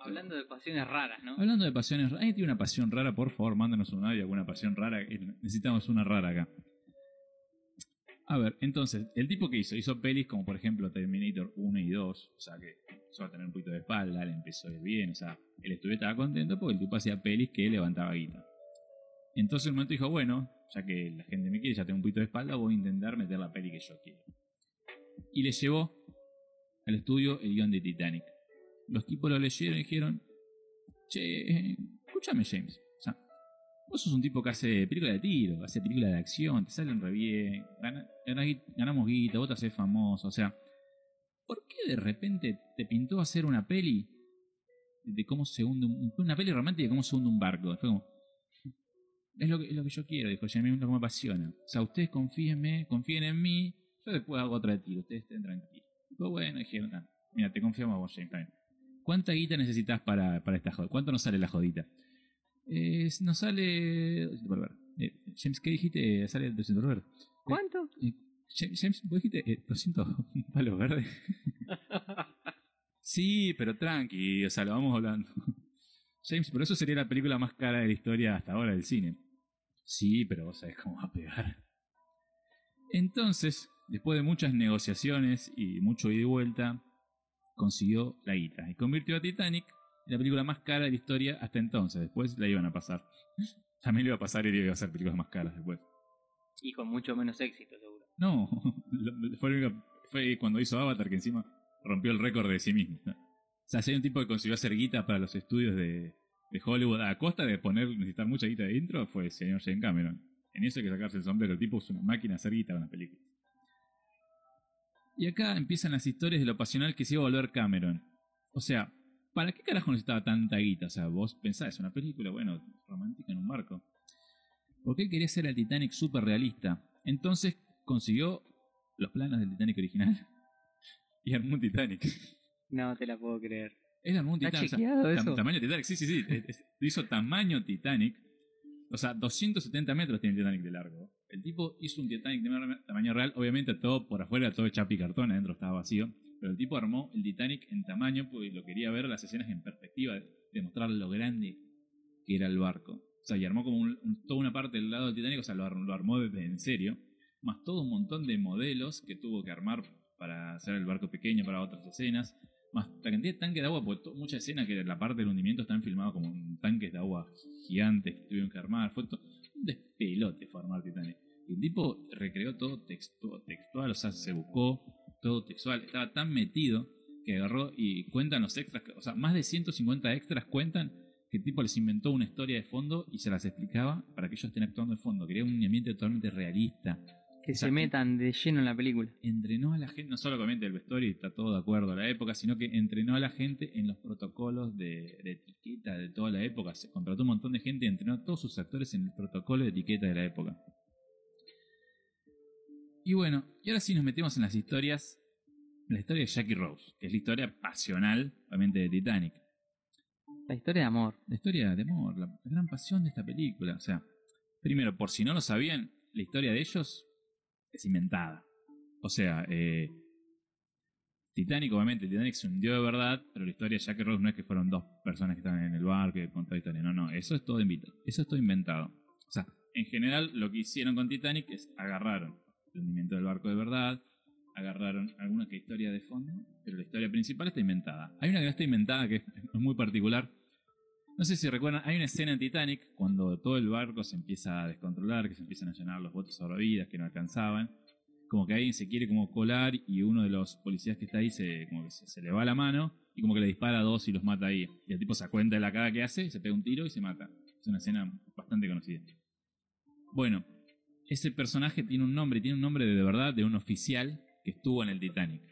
Hablando de pasiones raras, ¿no? Hablando de pasiones raras, ¿alguien tiene una pasión rara? Por favor, mándanos un audio, alguna pasión rara. eh, Necesitamos una rara acá. A ver, entonces, el tipo que hizo, hizo pelis como por ejemplo Terminator 1 y 2, o sea que empezó a tener un poquito de espalda, le empezó bien, o sea, el estudio estaba contento porque el tipo hacía pelis que levantaba guita. Entonces en un momento dijo, bueno, ya que la gente me quiere, ya tengo un poquito de espalda, voy a intentar meter la peli que yo quiero. Y le llevó al estudio el guion de Titanic. Los tipos lo leyeron y dijeron, che, eh, escúchame James, vos sos un tipo que hace películas de tiro, hace películas de acción, te salen re bien, ganamos guita, vos te haces famoso, o sea, ¿por qué de repente te pintó hacer una peli de cómo se hunde un, una peli romántica de cómo se hunde un barco? Fue como, es lo que, es lo que yo quiero, dijo James, es lo que me apasiona. O sea, ustedes confíenme, confíen en mí, yo después hago otra de tiro, ustedes estén tranquilos. Pero bueno, dijeron, "Ah, mira, te confiamos a vos, James, también. ¿Cuánta guita necesitas para, para esta jodida? ¿Cuánto nos sale la jodita? Eh, nos sale... 200 por ver. Eh, James, ¿qué dijiste? Sale 200 por ver. ¿Cuánto? Eh, James, ¿vos dijiste eh, 200 palos verdes? sí, pero tranqui, o sea, lo vamos hablando. James, por eso sería la película más cara de la historia hasta ahora del cine. Sí, pero vos sabés cómo va a pegar. Entonces, después de muchas negociaciones y mucho ida y vuelta, consiguió la guita y convirtió a Titanic la película más cara de la historia hasta entonces. Después la iban a pasar. También le iba a pasar y le iba a hacer películas más caras después. Y con mucho menos éxito, seguro. No, fue, cuando hizo Avatar que encima rompió el récord de sí mismo. O sea, si hay un tipo que consiguió hacer guita para los estudios de, de Hollywood a costa de poner, necesitar mucha guita de intro, fue el señor James Cameron. En eso hay que sacarse el sombrero. El tipo es una máquina de hacer guita con las películas. Y acá empiezan las historias de lo pasional que se iba a volver Cameron. O sea, ¿para qué carajo necesitaba tanta guita? O sea, vos pensás, es una película, bueno, romántica en un barco. Porque él quería hacer el Titanic súper realista. Entonces consiguió los planos del Titanic original y armó un Titanic. No te la puedo creer. Él armó un ¿Está Titanic. o sea, tam- eso? tamaño Titanic, sí, sí, sí. es- es- hizo tamaño Titanic. O sea, 270 metros tiene el Titanic de largo. El tipo hizo un Titanic de tamaño real, obviamente todo por afuera, todo chapi cartón, adentro estaba vacío. Pero el tipo armó el Titanic en tamaño porque lo quería ver las escenas en perspectiva, de, de mostrar lo grande que era el barco. O sea, y armó como un- un- toda una parte del lado del Titanic, o sea, lo, lo armó desde en serio. Más todo un montón de modelos que tuvo que armar para hacer el barco pequeño para otras escenas. Más la cantidad de tanques de agua, porque to- mucha escena que la parte del hundimiento están filmados como tanques de agua gigantes que tuvieron que armar. Fue un despelote fue armar Titanic. Y el tipo recreó todo textu- textual, o sea, se buscó todo textual. Estaba tan metido que agarró y cuentan los extras, o sea, más de 150 extras cuentan que el tipo les inventó una historia de fondo y se las explicaba para que ellos estén actuando de fondo. Quería un ambiente totalmente realista. Que O sea, se metan de lleno en la película. entrenó a la gente, no solo obviamente el vestuario está todo de acuerdo a la época, sino que entrenó a la gente en los protocolos de, de etiqueta de toda la época. Se contrató un montón de gente y entrenó a todos sus actores en el protocolo de etiqueta de la época. Y bueno, y ahora sí nos metemos en las historias. La historia de Jackie Rose, que es la historia pasional, obviamente, de Titanic. La historia de amor. La historia de amor, la, gran pasión de esta película. O sea, primero, por si no lo sabían, la historia de ellos es inventada. O sea, eh, Titanic, obviamente, Titanic se hundió de verdad, pero la historia de Jack Rose no es que fueron dos personas que estaban en el barco y contaron historia. No, no, eso es todo inventado. Eso es todo inventado. O sea, en general, lo que hicieron con Titanic es agarraron el hundimiento del barco de verdad, agarraron alguna que historia de fondo, pero la historia principal está inventada. Hay una que no está inventada que es muy particular. No sé si recuerdan, hay una escena en Titanic cuando todo el barco se empieza a descontrolar, que se empiezan a llenar los botes salvavidas que no alcanzaban. Como que alguien se quiere como colar y uno de los policías que está ahí se, como que se, le va la mano y como que le dispara a dos y los mata ahí. Y el tipo se cuenta de la cara que hace, se pega un tiro y se mata. Es una escena bastante conocida. Bueno, ese personaje tiene un nombre, tiene un nombre de, de verdad de un oficial que estuvo en el Titanic.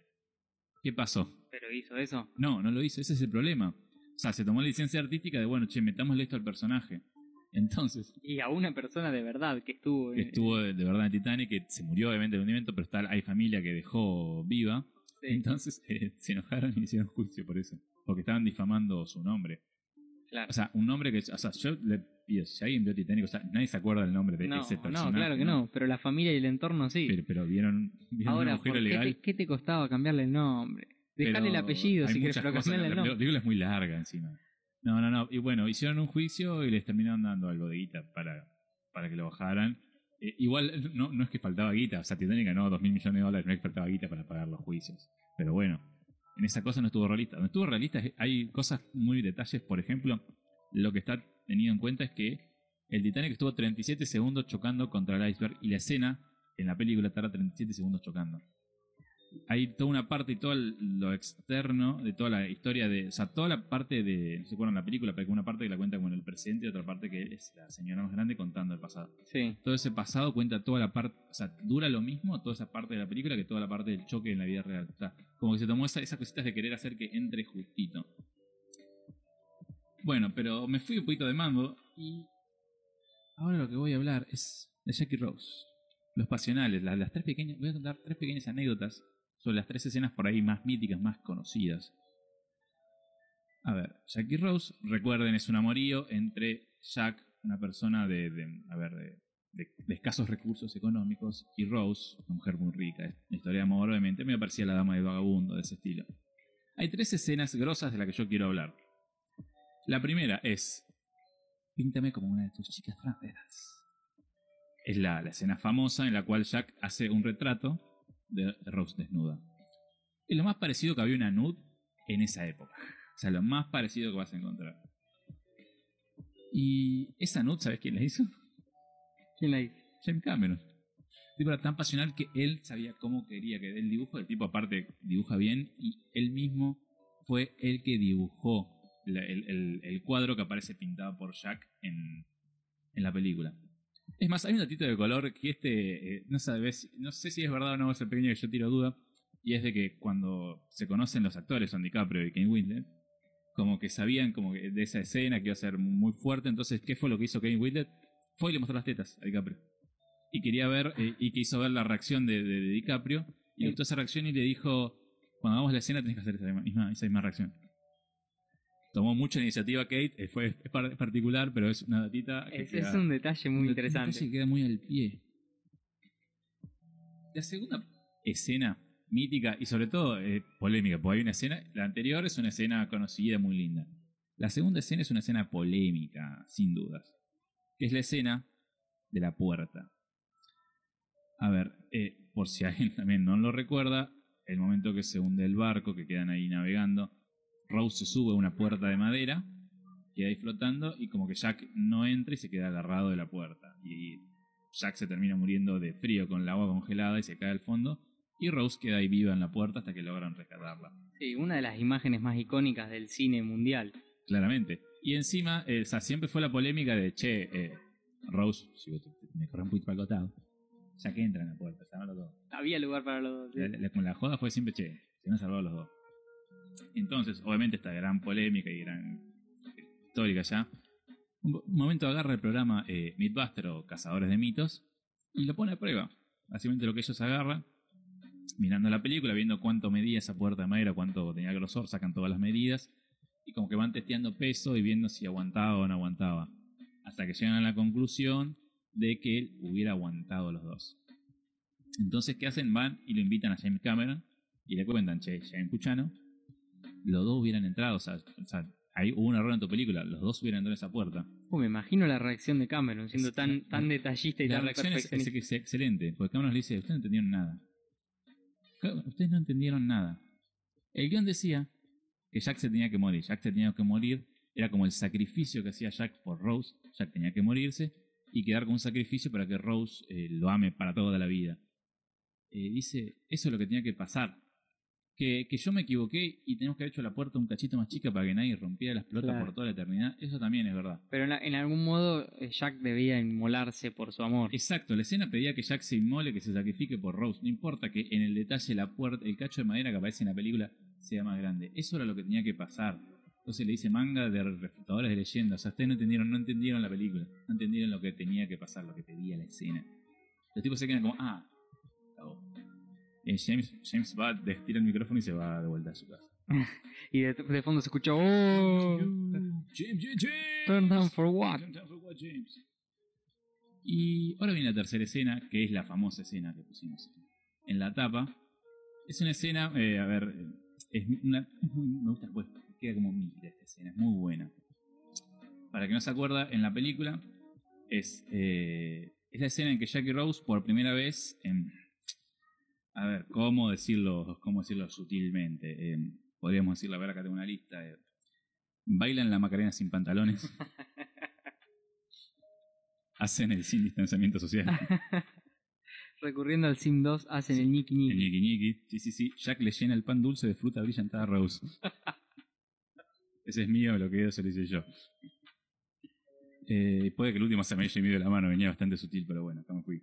¿Qué pasó? Pero hizo eso. No, no lo hizo, ese es el problema. O sea, se tomó la licencia artística de, bueno, che, metámosle esto al personaje. Entonces, Y a una persona de verdad que estuvo. que estuvo de, de verdad en Titanic, que se murió obviamente del hundimiento, pero está, hay familia que dejó viva. Sí. Entonces eh, se enojaron y hicieron juicio por eso. Porque estaban difamando su nombre. Claro. O sea, un nombre que. O sea, yo le pido, si alguien vio Titanic, o sea, nadie se acuerda del nombre de no, ese no, personaje. claro que no, pero la familia y el entorno sí. Pero, pero vieron, vieron un Ahora, agujero ¿por qué, legal. te, qué te costaba cambiarle el nombre? Dejarle el apellido si muchas pero cambiarle el nombre. la película es muy larga encima. No, no, no. Y bueno, hicieron un juicio y les terminaron dando algo de guita para, para que lo bajaran. Eh, igual no, no es que faltaba guita, o sea, Titanic ganó dos mil millones de dólares, no es que faltaba guita para pagar los juicios. Pero bueno, en esa cosa no estuvo realista. Donde estuvo realista hay cosas muy detalles, por ejemplo, lo que está tenido en cuenta es que el Titanic estuvo 37 segundos chocando contra el iceberg y la escena en la película tarda 37 segundos chocando hay toda una parte y todo lo externo de toda la historia de. O sea, toda la parte de. No cuál en la película, pero hay una parte que la cuenta como en el presente y otra parte que es la señora más grande contando el pasado. Sí. Todo ese pasado cuenta toda la parte. O sea, dura lo mismo toda esa parte de la película que toda la parte del choque en la vida real. O sea, como que se tomó esa- esas cositas de querer hacer que entre justito. Bueno, pero me fui un poquito de mambo y. Ahora lo que voy a hablar es de Jackie Rose. Los pasionales, las, las tres pequeñas. Voy a contar tres pequeñas anécdotas sobre las tres escenas por ahí más míticas, más conocidas. A ver, Jackie Rose, recuerden, es un amorío entre Jack, una persona de, de- a ver, de, de- de escasos recursos económicos, y Rose, una mujer muy rica. Una historia de amor, obviamente, me parecía la dama del vagabundo, de ese estilo. Hay tres escenas grosas de las que yo quiero hablar. La primera es, píntame como una de tus chicas francesas. Es la, la escena famosa en la cual Jack hace un retrato de Rose desnuda. Es lo más parecido que había una nude en esa época. O sea, lo más parecido que vas a encontrar. Y esa nude, ¿sabes quién la hizo? ¿Quién la hizo? James Cameron. El tipo era tan pasional que él sabía cómo quería que el dibujo. El tipo, aparte, dibuja bien y él mismo fue el que dibujó el, el- el cuadro que aparece pintado por Jack en, en la película. Es más, hay un datito de color que este, eh, no, sabes, no sé si es verdad o no, es el pequeño que yo tiro duda, y es de que cuando se conocen los actores, son DiCaprio y Kane Winslet, como que sabían como que de esa escena que iba a ser muy fuerte, entonces, ¿qué fue lo que hizo Kane Winslet? Fue y le mostró las tetas a DiCaprio. Y quería ver, eh, y quiso ver la reacción de, de- de DiCaprio, y le gustó esa reacción y le dijo, cuando hagamos la escena tenés que hacer esa misma, esa misma reacción. Tomó mucha iniciativa Kate, eh, fue es par- particular, pero es una datita que Ese es queda- un detalle muy un interesante. detalle que queda muy al pie. La segunda escena mítica y sobre todo eh, polémica, porque hay una escena, la anterior es una escena conocida, muy linda. La segunda escena es una escena polémica, sin dudas, que es la escena de la puerta. A ver, eh, por si alguien también no lo recuerda, el momento que se hunde el barco, que quedan ahí navegando, Rose se sube a una puerta de madera, queda ahí flotando y como que Jack no entra y se queda agarrado de la puerta. Y Jack se termina muriendo de frío con el agua congelada y se cae al fondo. Y Rose queda ahí viva en la puerta hasta que logran rescatarla. Sí, una de las imágenes más icónicas del cine mundial. Claramente. Y encima, eh, o sea, siempre fue la polémica de, che, eh, Rose, si vos te- te- me corres un poquito costado, ya que entra en la puerta, sábalo todo. Había lugar para los dos. sí. La, la- con la joda fue siempre, che, se han salvado los dos. Entonces, obviamente, esta gran polémica y gran histórica ya. Un, momento agarra el programa eh, Mythbuster o Cazadores de Mitos y lo pone a prueba. Básicamente lo que ellos agarran, mirando la película, viendo cuánto medía esa puerta de madera, cuánto tenía grosor, sacan todas las medidas y como que van testeando peso y viendo si aguantaba o no aguantaba. Hasta que llegan a la conclusión de que él hubiera aguantado los dos. Entonces, ¿qué hacen? Van y lo invitan a James Cameron y le cuentan, che, James Puchano, los dos hubieran entrado, o sea, o sea, ahí hubo un error en tu película, los dos hubieran entrado en esa puerta. Uh, me imagino la reacción de Cameron, siendo Es- tan, tan la- detallista y La tan reacción es, excelente, porque Cameron le dice, ustedes no entendieron nada. Ustedes no entendieron nada. El guion decía que Jack se tenía que morir. Jack se tenía que morir. Era como el sacrificio que hacía Jack por Rose. Jack tenía que morirse y quedar con un sacrificio para que Rose eh, lo ame para toda la vida. Eh, dice, eso es lo que tenía que pasar. Que, que yo me equivoqué y tenemos que haber hecho la puerta un cachito más chica para que nadie rompiera las pelotas Claro. por toda la eternidad. Eso también es verdad. Pero en, en algún modo eh, Jack debía inmolarse por su amor. Exacto, la escena pedía que Jack se inmole, que se sacrifique por Rose. No importa que en el detalle la puerta, el cacho de madera que aparece en la película sea más grande. Eso era lo que tenía que pasar. Entonces le dice manga de refutadores de leyendas. O sea, ustedes no entendieron, no entendieron la película. No entendieron lo que tenía que pasar, lo que pedía la escena. Los tipos se quedan como, ah. Eh, James, James va, destira el micrófono y se va de vuelta a su casa. Y de, de fondo se escucha, oh, James, James, James. turn down for what? Turn down for what, James. Y ahora viene la tercera escena, que es la famosa escena que pusimos en la tapa. Es una escena, eh, a ver, eh, es una, es muy- me gusta, pues, queda como mira esta escena, es muy buena. Para que no se acuerda, en la película es, eh, es la escena en que Jackie Rose por primera vez, en, a ver, ¿cómo decirlo, cómo decirlo sutilmente? Eh, podríamos decirlo, a ver, acá tengo una lista. eh, bailan la Macarena sin pantalones. Hacen el sin distanciamiento social. Recurriendo al Sim 2, hacen el Niki El Niki. ñiqui ñiqui. Sí, sí, sí. Jack le llena el pan dulce de fruta brillantada Rose. Ese es mío, lo que eso lo hice yo. Eh, puede que el último se me haya ido la mano, venía bastante sutil, pero bueno, acá me fui.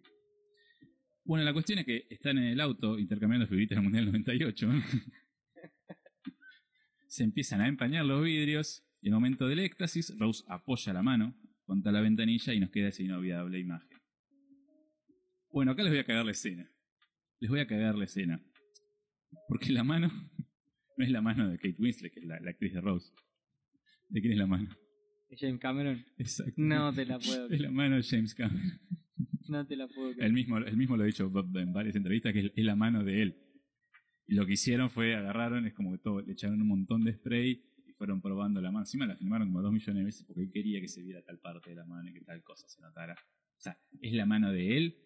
Bueno, la cuestión es que están en el auto intercambiando figuritas del Mundial 98. se empiezan a empañar los vidrios y en el momento del éxtasis, Rose apoya la mano contra la ventanilla y nos queda esa inolvidable imagen. Bueno, acá les voy a cagar la escena. Les voy a cagar la escena. Porque la mano no es la mano de Kate Winslet, que es la, la actriz de Rose. ¿De quién es la mano? James Cameron. Exacto. No te la puedo Es creer. la mano de James Cameron. No te la puedo creer. Él mismo, él mismo lo ha dicho en varias entrevistas que es, la mano de él. Y lo que hicieron fue agarraron, es como que todo, le echaron un montón de spray y fueron probando la mano. Encima la filmaron como dos millones de veces porque él quería que se viera tal parte de la mano y que tal cosa se notara. O sea, es la mano de él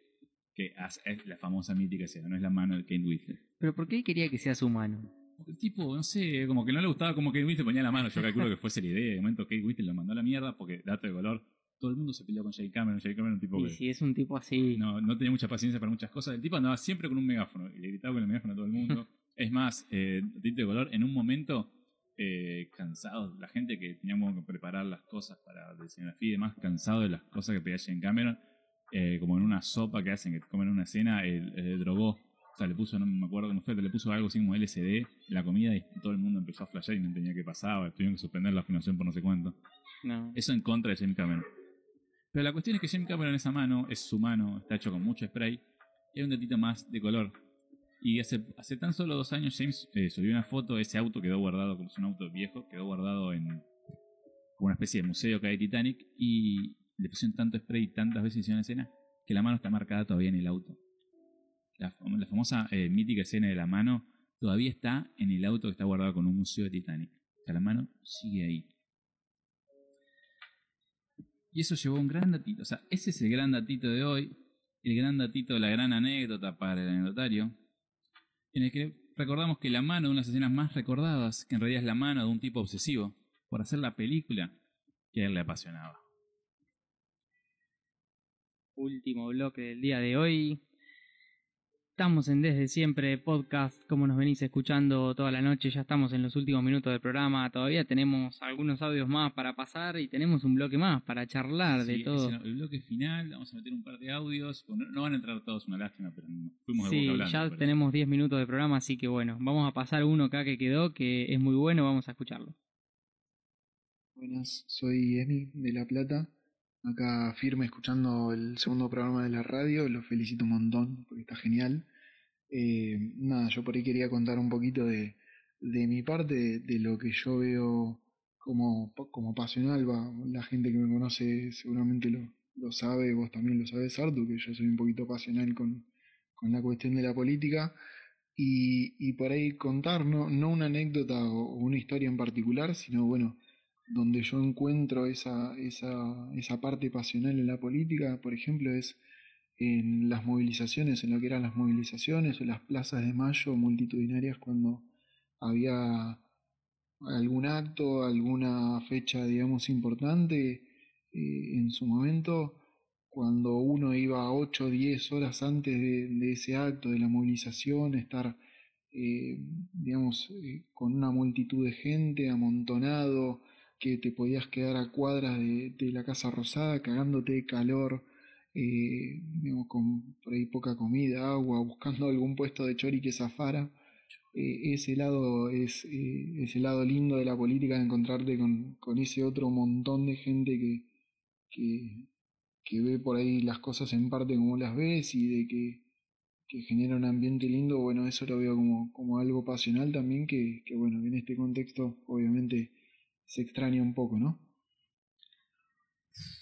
que hace- es la famosa mítica escena, no es la mano de Kate Winslet. Pero ¿por qué él quería que sea su mano? El tipo, no sé, como que no le gustaba como Kate Winslet ponía la mano. Yo calculo que fuese la idea. De momento Kate Winslet lo mandó a la mierda porque, dato de color, todo el mundo se peleó con Jay Cameron. Jay Cameron, un tipo Y que si es un tipo así. no, no tenía mucha paciencia para muchas cosas. El tipo andaba siempre con un megáfono y le gritaba con el megáfono a todo el mundo. es más, eh, dato de color, en un momento, eh, cansado, la gente que teníamos que preparar las cosas para la escenografía y demás, cansado de las cosas que pedía Jay Cameron, eh, como en una sopa que hacen, que comen en una cena, el, el drogó. O sea, le puso, no me acuerdo cómo fue, pero le puso algo así como en la comida y todo el mundo empezó a flashear y no entendía qué pasaba. Tuvieron que suspender la filmación por no sé cuánto. No. Eso en contra de James Cameron. Pero la cuestión es que James Cameron esa mano es su mano, está hecho con mucho spray y hay un datito más de color. Y hace, hace tan solo dos años James eh, subió una foto, ese auto quedó guardado, como es un auto viejo, quedó guardado en como una especie de museo que hay de Titanic y le pusieron tanto spray tantas veces hicieron escena que la mano está marcada todavía en el auto. La, fam- la famosa eh, mítica escena de la mano todavía está en el auto que está guardado con un museo de Titanic. O sea, la mano sigue ahí. Y eso llevó un gran datito. O sea, ese es el gran datito de hoy. El gran datito, la gran anécdota para el anecdotario. En el que recordamos que la mano de unas escenas más recordadas, que en realidad es la mano de un tipo obsesivo, por hacer la película que a él le apasionaba. Último bloque del día de hoy. Estamos en Desde Siempre Podcast, como nos venís escuchando toda la noche, ya estamos en los últimos minutos del programa, todavía tenemos algunos audios más para pasar y tenemos un bloque más para charlar de todo. ese- el bloque final, vamos a meter un par de audios. Bueno, no van a entrar todos, una lástima, pero fuimos de Sí, boca hablando. ya tenemos 10 minutos de programa, así que bueno, vamos a pasar uno acá que quedó, que es muy bueno, vamos a escucharlo. Buenas, soy Emi de La Plata, acá firme escuchando el segundo programa de la radio, los felicito un montón porque está genial. Eh, nada, yo por ahí quería contar un poquito de, de mi parte, de, lo que yo veo como, como pasional, va, la gente que me conoce seguramente lo, lo sabe, vos también lo sabes, Artu, que yo soy un poquito pasional con, con la cuestión de la política. Y, y por ahí contar, no, no una anécdota o, o una historia en particular, sino bueno, donde yo encuentro esa, esa, esa parte pasional en la política, por ejemplo, es en las movilizaciones, en lo que eran las movilizaciones o las plazas de mayo multitudinarias cuando había algún acto, alguna fecha, digamos, importante eh, en su momento, cuando uno iba 8 o 10 horas antes de, ese acto, de la movilización, estar, eh, digamos, eh, con una multitud de gente amontonado, que te podías quedar a cuadras de, la Casa Rosada cagándote de calor, digamos, con por ahí poca comida, agua, buscando algún puesto de chori que zafara. ese lado es ese lado lindo de la política de encontrarte con, con ese otro montón de gente que, que, que ve por ahí las cosas en parte como las ves y de que, que genera un ambiente lindo, bueno, eso lo veo como, como algo pasional también que, que, bueno, en este contexto obviamente se extraña un poco, ¿no?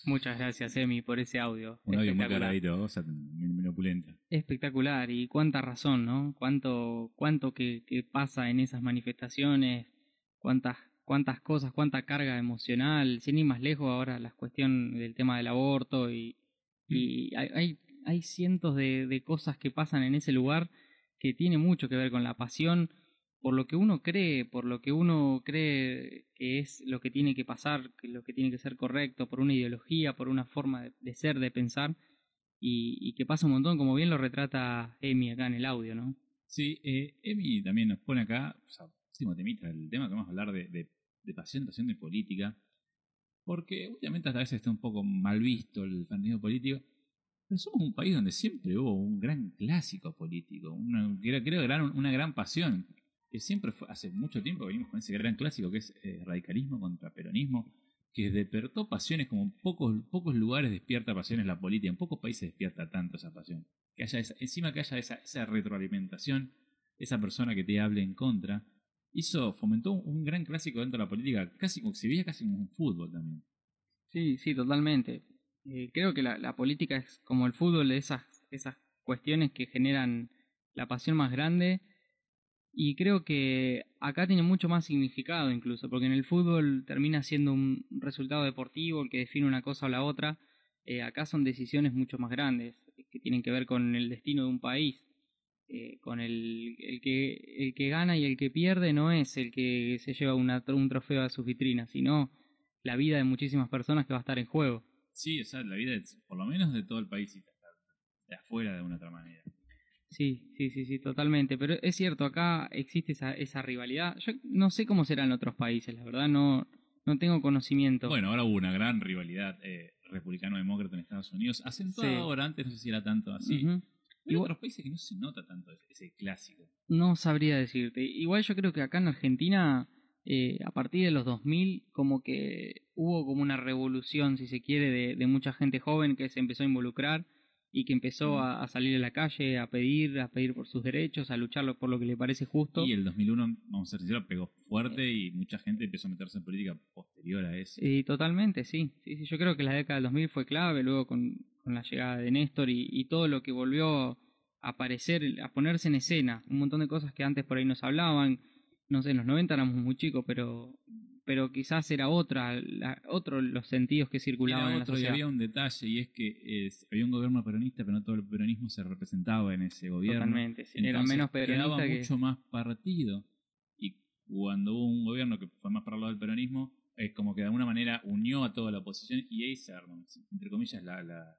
Muchas gracias, Emi, por ese audio. Un audio muy caradito, o sea, muy opulenta. Espectacular, y cuánta razón, ¿no? Cuánto, cuánto que, que pasa en esas manifestaciones, cuántas cuántas cosas, cuánta carga emocional, sin ir más lejos ahora la cuestión del tema del aborto y, y mm. hay, hay, cientos de, de, cosas que pasan en ese lugar que tiene mucho que ver con la pasión por lo que uno cree, por lo que uno cree que es lo que tiene que pasar, que lo que tiene que ser correcto, por una ideología, por una forma de, ser, de pensar, y, que pasa un montón, como bien lo retrata Emi acá en el audio, ¿no? Sí, eh, Emi también nos pone acá, o sea, temita, el tema que vamos a hablar de, de de pasión, de política, porque últimamente hasta a veces está un poco mal visto el fanatismo político, pero somos un país donde siempre hubo un gran clásico político, una, creo, creo una gran pasión, que siempre fue, hace mucho tiempo que venimos con ese gran clásico que es eh, radicalismo contra peronismo, que despertó pasiones como pocos, pocos lugares despierta pasiones la política, en pocos países despierta tanto esa pasión. Que haya encima que haya esa, esa retroalimentación, esa persona que te hable en contra, hizo, fomentó un gran clásico dentro de la política, casi se veía casi como un fútbol también. Sí, sí, totalmente. Eh, creo que la, la, política es como el fútbol esas, esas cuestiones que generan la pasión más grande. Y creo que acá tiene mucho más significado incluso, porque en el fútbol termina siendo un resultado deportivo el que define una cosa o la otra. Eh, acá son decisiones mucho más grandes, que tienen que ver con el destino de un país. Eh, con el, que, el que gana y el que pierde no es el que se lleva una, un trofeo a sus vitrinas, sino la vida de muchísimas personas que va a estar en juego. Sí, o sea, la vida por lo menos de todo el país y de afuera de una otra manera. Sí, sí, sí, sí, totalmente. Pero es cierto, acá existe esa, esa rivalidad. Yo no sé cómo será en otros países, la verdad no, no tengo conocimiento. Bueno, ahora hubo una gran rivalidad eh, republicano-demócrata en Estados Unidos. Acentuada ahora, antes no sé si era tanto así. Hay otros países que no se nota tanto ese clásico. No sabría decirte. Igual yo creo que acá en Argentina, eh, a partir de los 2000, como que hubo como una revolución, si se quiere, de, de mucha gente joven que se empezó a involucrar y que empezó mm. a, salir a la calle a pedir, a pedir por sus derechos, a luchar por lo que le parece justo. Y el 2001, vamos a ser sinceros, pegó fuerte y mucha gente empezó a meterse en política posterior a eso. Y totalmente, sí. sí, sí. Yo creo que la década del 2000 fue clave, luego con, con la llegada de Néstor y, todo lo que volvió a aparecer, a ponerse en escena. Un montón de cosas que antes por ahí nos hablaban. No sé, en los 90 éramos muy chicos, pero pero quizás era otra, la, otro los sentidos que circulaban en la sociedad. había un detalle y es que había un gobierno peronista, pero no todo el peronismo se representaba en ese gobierno. Totalmente, era menos peronista quedaba mucho más partido. Y cuando hubo un gobierno que fue más para el lado del peronismo, es como que de alguna manera unió a toda la oposición y ahí se armó, entre comillas, la, la,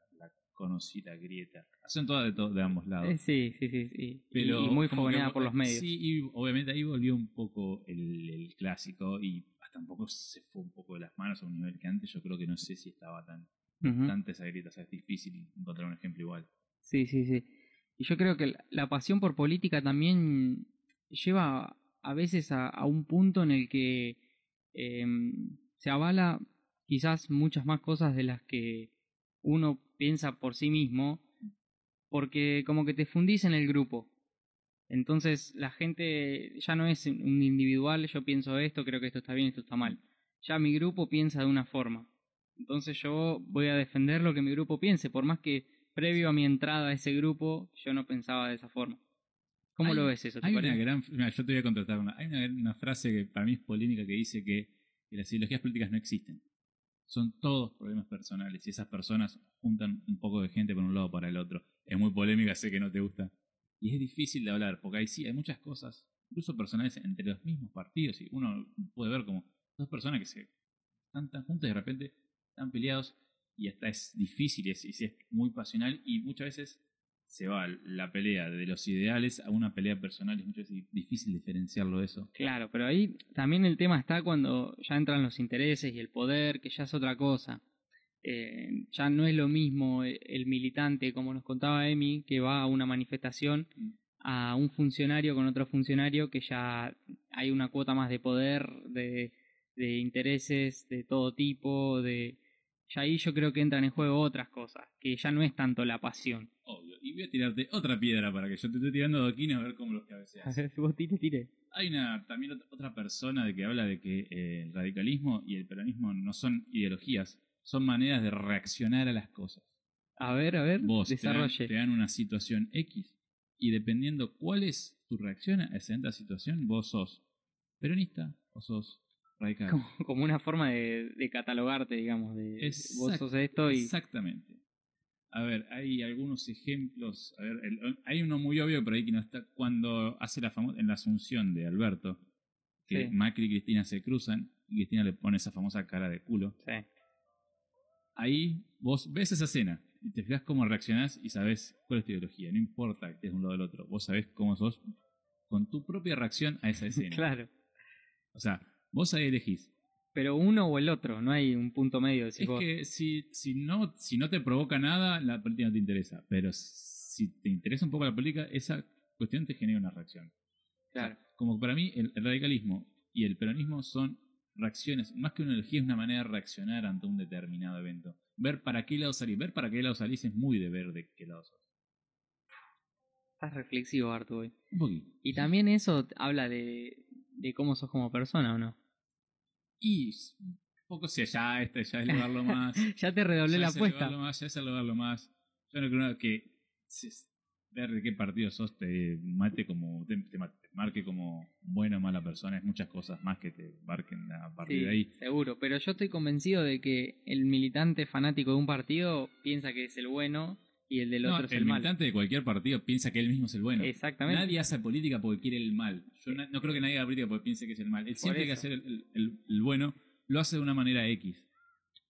la conocida grieta. Hacen todas de, de ambos lados. Eh, sí, sí, sí. sí. Pero y, muy fogoneada por los medios. Sí, y obviamente ahí volvió un poco el, el clásico y tampoco se fue un poco de las manos a un nivel que antes yo creo que no sé si estaba tan uh esa grieta, es difícil encontrar un ejemplo igual. Sí, sí, sí. Y yo creo que la, pasión por política también lleva a veces a, un punto en el que em, se avala quizás muchas más cosas de las que uno piensa por sí mismo, porque como que te fundís en el grupo. Entonces la gente ya no es un individual, yo pienso esto, creo que esto está bien, esto está mal. Ya mi grupo piensa de una forma. Entonces yo voy a defender lo que mi grupo piense, por más que previo a mi entrada a ese grupo yo no pensaba de esa forma. ¿Cómo lo ves eso? Hay una gran, yo te voy a contratar una, hay una, frase que para mí es polémica que dice que que las ideologías políticas no existen. Son todos problemas personales y esas personas juntan un poco de gente por un lado para el otro. Es muy polémica, sé que no te gusta. Y es difícil de hablar, porque ahí sí hay muchas cosas, incluso personales entre los mismos partidos. Y uno puede ver como dos personas que se están tan juntas y de repente están peleados y hasta es difícil y es, es muy pasional y muchas veces se va la pelea de los ideales a una pelea personal muchas veces difícil diferenciarlo de eso. Claro, pero ahí también el tema está cuando ya entran los intereses y el poder, que ya es otra cosa. Eh, ya no es lo mismo el militante, como nos contaba Emi, que va a una manifestación Mm. a un funcionario con otro funcionario que ya hay una cuota más de poder, de, de intereses de todo tipo, de ya ahí yo creo que entran en juego otras cosas, que ya no es tanto la pasión. Obvio. Y voy a tirarte otra piedra para que yo te esté tirando adoquines a ver cómo los cabeceas. Vos tire, tire. Hay una también ot- otra persona de que habla de que eh, el radicalismo y el peronismo no son ideologías, son maneras de reaccionar a las cosas. A ver, a ver, Vos te dan, desarrolle. te dan una situación X y dependiendo cuál es tu reacción a esa situación, vos sos peronista o sos radical. Como, como una forma de, de catalogarte, digamos, de vos sos esto y Exactamente. A ver, hay algunos ejemplos. A ver, el- hay uno muy obvio, pero ahí que no está. Cuando hace la famosa. En la asunción de Alberto, que Sí. Macri y Cristina se cruzan y Cristina le pone esa famosa cara de culo. Sí. Ahí vos ves esa escena y te fijas cómo reaccionás y sabés cuál es tu ideología. No importa que estés de un lado del otro. Vos sabés cómo sos con tu propia reacción a esa escena. claro. O sea, vos ahí elegís. Pero uno o el otro, no hay un punto medio. Es vos. que si, si, no, si no te provoca nada, la política no te interesa. Pero si te interesa un poco la política, esa cuestión te genera una reacción. Claro. O sea, como para mí, el, el radicalismo y el peronismo son reacciones. Más que una ideología, es una manera de reaccionar ante un determinado evento. Ver para qué lado salir. Ver para qué lado salís es muy de ver de qué lado sos. Estás reflexivo, Artu, hoy. Un poquito. Y también eso habla de, de cómo sos como persona, ¿o no? Y un poco si ya este ya es elevarlo más. ya te redoblé ya la es apuesta. más, ya es elevarlo más. Yo no creo que ver de qué partido sos te mate como te marque como buena o mala persona es muchas cosas más que te marquen a partir Sí, de ahí seguro. Pero yo estoy convencido de que el militante fanático de un partido piensa que es el bueno y el del No, otro es el, el, militante de cualquier partido piensa que él mismo es el bueno Exactamente. nadie hace política porque quiere el mal yo na- no creo que nadie haga política porque piense que es el mal él siempre que hacer el, el- bueno lo hace de una manera X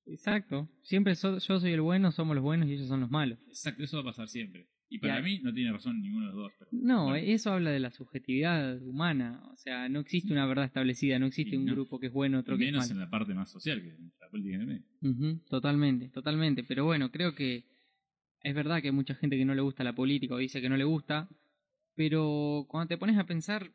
Exacto. Siempre so- yo soy el bueno, somos los buenos y ellos son los malos. exacto eso va a pasar siempre y para Ya. mí no tiene razón ninguno de los dos pero No, bueno. eso habla de la subjetividad humana. O sea, no existe una verdad establecida, no existe Y un no. grupo que es bueno, otro Y que es menos malo. en la parte más social que en la política en el medio. Totalmente, totalmente. Pero bueno, creo que es verdad que hay mucha gente que no le gusta la política o dice que no le gusta, pero cuando te pones a pensar,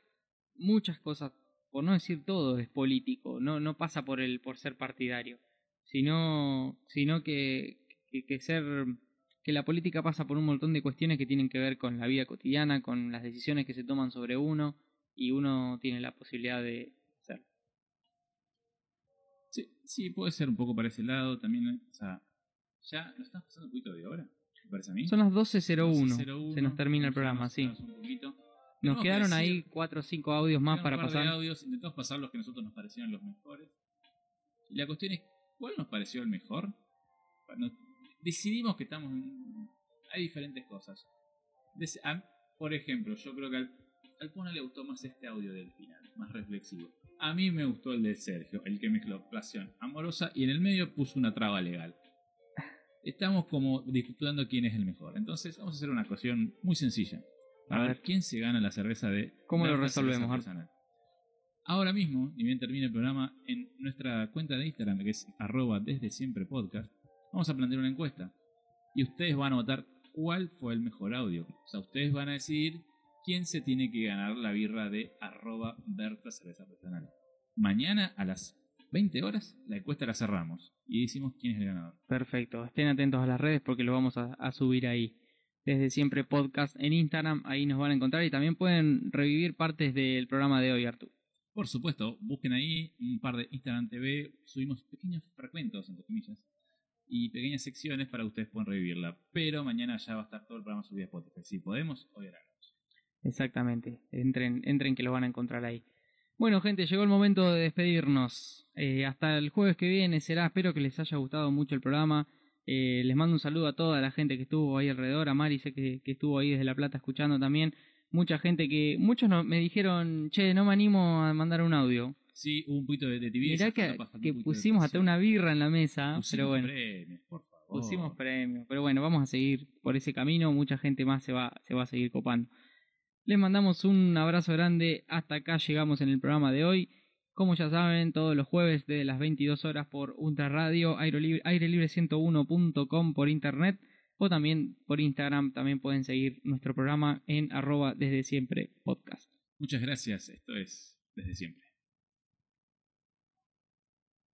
muchas cosas, por no decir todo, es político, no, no pasa por el, por ser partidario, sino, sino que, que, ser que la política pasa por un montón de cuestiones que tienen que ver con la vida cotidiana, con las decisiones que se toman sobre uno, y uno tiene la posibilidad de hacer. Sí, sí, puede ser un poco para ese lado también. ya nos estamos pasando un poquito de hora, me parece a mí. Son las 12.01, 12:01, se nos termina el programa, sí. avanzar un poquito. Nos que quedaron ahí cuatro o cinco audios más para un par de pasar. audios, intentamos pasar los que a nosotros nos parecieron los mejores. Y la cuestión es, ¿cuál nos pareció el mejor? Decidimos que estamos en... Hay diferentes cosas. A- Por ejemplo, yo creo que al, al Puna le gustó más este audio del final, más reflexivo. A mí me gustó el de Sergio, el que mezcló pasión amorosa y en el medio puso una traba legal. Estamos como disputando quién es el mejor. Entonces vamos a hacer una cuestión muy sencilla. A ver ver. quién se gana la cerveza de... ¿Cómo lo resolvemos? Artesanal. Ahora mismo, ni bien termine el programa, en nuestra cuenta de Instagram, que es arroba desde siempre podcast, vamos a plantear una encuesta. Y ustedes van a votar cuál fue el mejor audio. O sea, ustedes van a decidir quién se tiene que ganar la birra de arroba Berta Cerveza Artesanal. Mañana a las 20 horas la encuesta la cerramos y decimos quién es el ganador. Perfecto, estén atentos a las redes porque lo vamos a, a subir ahí. Desde siempre podcast en Instagram, ahí nos van a encontrar y también pueden revivir partes del programa de hoy, Artu. Por supuesto, busquen ahí un par de Instagram TV, subimos pequeños fragmentos, entre comillas, y pequeñas secciones para que ustedes puedan revivirla. Pero mañana ya va a estar todo el programa subido a Spotify. Si podemos, hoy noche. Exactamente, entren, entren que lo van a encontrar ahí. Bueno, gente, llegó el momento de despedirnos. Eh, hasta el jueves que viene será. Espero que les haya gustado mucho el programa. Eh, les mando un saludo a toda la gente que estuvo ahí alrededor. A Mari sé que, que estuvo ahí desde La Plata escuchando también. Mucha gente que. Muchos no, me dijeron, che, no me animo a mandar un audio. Sí, hubo un poquito de, de tibieza. Mirá que, pusimos hasta una birra en la mesa. Pusimos pero bueno. premios, por favor. Pusimos premios. Pero bueno, vamos a seguir por ese camino. Mucha gente más se va, se va a seguir copando. Les mandamos un abrazo grande. Hasta acá llegamos en el programa de hoy. Como ya saben, todos los jueves desde las 22 horas por Ultra Radio, aire libre, airelibre101.com por internet o también por Instagram. También pueden seguir nuestro programa en arroba desde siempre podcast. Muchas gracias. Esto es desde siempre.